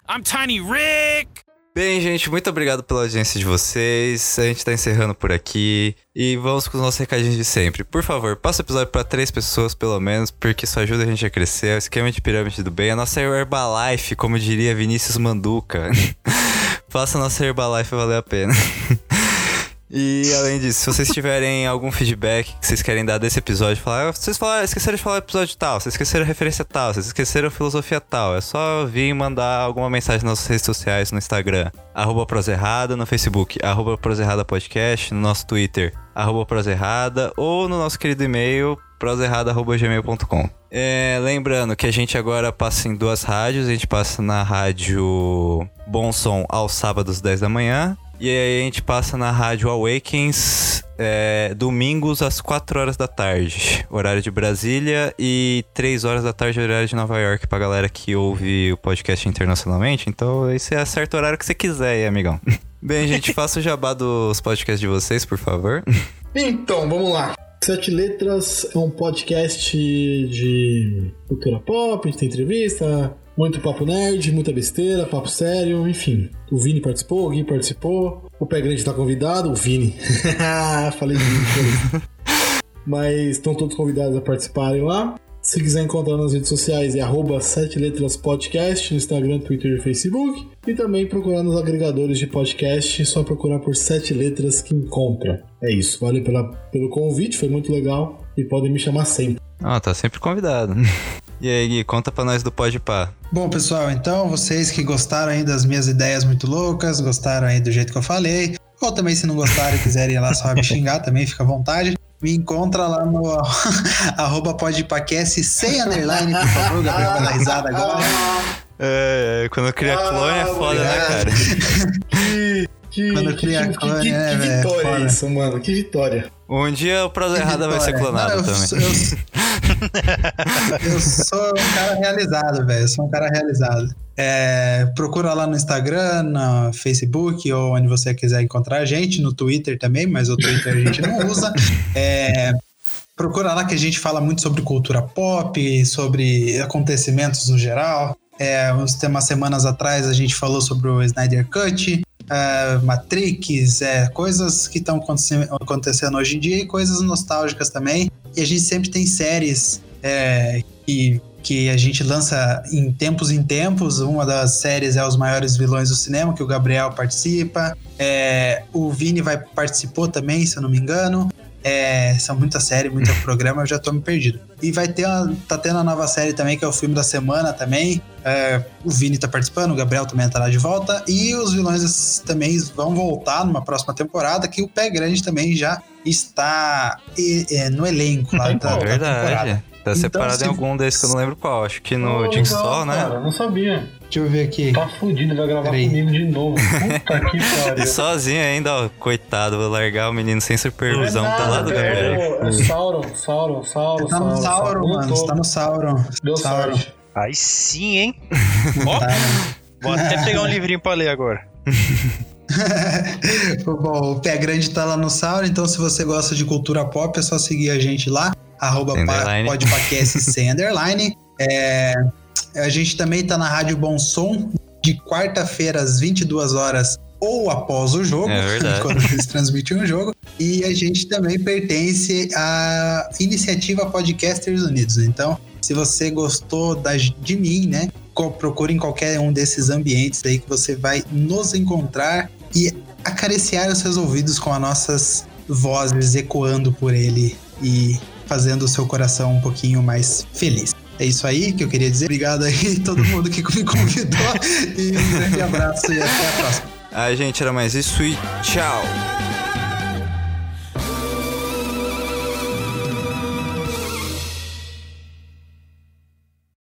I'm Tiny Rick! Bem, gente, muito obrigado pela audiência de vocês. A gente tá encerrando por aqui. E vamos com os nossos recadinhos de sempre. Por favor, passa o episódio pra três pessoas, pelo menos, porque isso ajuda a gente a crescer. É o esquema de pirâmide do bem. A nossa Herbalife, como diria Vinícius Manduca. [laughs] Faça a nossa Herbalife valer a pena. [laughs] E além disso, se vocês tiverem algum feedback que vocês querem dar desse episódio, falar, "Ah, vocês falaram, esqueceram de falar episódio tal, vocês esqueceram referência tal, vocês esqueceram filosofia tal, é só vir mandar alguma mensagem nas nossas redes sociais, no Instagram, arroba proserrada, no Facebook, arroba proserrada podcast, no nosso Twitter, arroba proserrada, ou no nosso querido e-mail, proserrada.gmail.com. É, lembrando que a gente agora passa em duas rádios, a gente passa na rádio Bom Som aos sábados 10 da manhã, e aí a gente passa na rádio Awakens é, domingos às 4 horas da tarde, horário de Brasília, e 3 horas da tarde, horário de Nova York, pra galera que ouve o podcast internacionalmente. Então esse é certo horário que você quiser aí, amigão. [laughs] Bem, gente, faça o jabá dos podcasts de vocês, por favor. Então, vamos lá. Sete Letras é um podcast de cultura pop, a gente tem entrevista, muito papo nerd, muita besteira, papo sério, enfim. O Vini participou, o Gui participou, o Pé Grande tá convidado, o Vini. [laughs] Falei de Vini, falei. [laughs] Mas estão todos convidados a participarem lá. Se quiser encontrar nas redes sociais é arroba Sete Letras Podcast, no Instagram, Twitter e Facebook. E também procurar nos agregadores de podcast, é só procurar por Sete Letras que encontra. É isso, valeu pela, pelo convite, foi muito legal. E podem me chamar sempre. Ah, tá sempre convidado. [laughs] E aí, Gui, conta pra nós do Pode Pá. Bom, pessoal, então vocês que gostaram aí das minhas ideias muito loucas, gostaram aí do jeito que eu falei, ou também se não gostaram e quiserem ir lá só me [laughs] xingar, também fica à vontade. Me encontra lá no [laughs] arroba podpacast sem underline, por favor, Gabriel vai dar risada agora. É, quando cria clone é foda, né, cara? [laughs] Que, que, Quando que, cria que, clone, que- né, que velho? vitória Foda. isso, mano. Que vitória. Um dia o Prosa Errada vai ser clonado Não, eu- também. Eu, [laughs] eu sou um cara realizado, velho. Eu sou um cara realizado. É, procura lá no Instagram, no Facebook, ou onde você quiser encontrar a gente, no Twitter também, mas o Twitter a gente não usa. [laughs] É, procura lá que a gente fala muito sobre cultura pop, sobre acontecimentos no geral. É, uns, umas semanas atrás a gente falou sobre o Snyder Cut, uh, Matrix, é, coisas que estão acontecendo, acontecendo hoje em dia e coisas nostálgicas também. E a gente sempre tem séries é, que, que a gente lança em tempos em tempos. Uma das séries é Os Maiores Vilões do Cinema, que o Gabriel participa. É, o Vini vai participou também, se eu não me engano. É, são muitas séries, muito [laughs] programa, eu já tô me perdido. E vai ter uma, tá tendo a nova série também, que é o filme da semana também. É, o Vini tá participando, o Gabriel também estará de volta. E os vilões também vão voltar numa próxima temporada, que o Pé Grande também já está e, é, no elenco lá da, da Verdade. Tá então, separado se... em algum desses que eu não lembro qual. Acho que no oh, Jigsaw, né? Cara, não sabia. Deixa eu ver aqui. Tá fudido, vai gravar Peraí. comigo de novo. Puta que [laughs] pariu. Sozinho ainda, ó. Coitado, vou largar o menino sem supervisão. É tá lá do É, é Sauron, Sauron, Sauron. Tá no Sauron, Sauron mano. Você tá no Sauron. Deu Sauron. sorte. Aí sim, hein? [laughs] ó, vou até pegar um livrinho pra ler agora. [laughs] Bom, o Pé Grande tá lá no Sauron, então se você gosta de cultura pop, é só seguir a gente lá arroba podpacast sem [laughs] underline. É, a gente também tá na Rádio Bom Som, de quarta-feira às 22 horas ou após o jogo, é [laughs] quando eles transmitem o jogo. E a gente também pertence à iniciativa Podcasters Unidos. Então, se você gostou da, de mim, né? Procure em qualquer um desses ambientes aí que você vai nos encontrar e acariciar os seus ouvidos com as nossas vozes ecoando por ele e fazendo o seu coração um pouquinho mais feliz. É isso aí que eu queria dizer. Obrigado aí [laughs] todo mundo que me convidou e um grande abraço e até a próxima. A gente, era mais isso e tchau!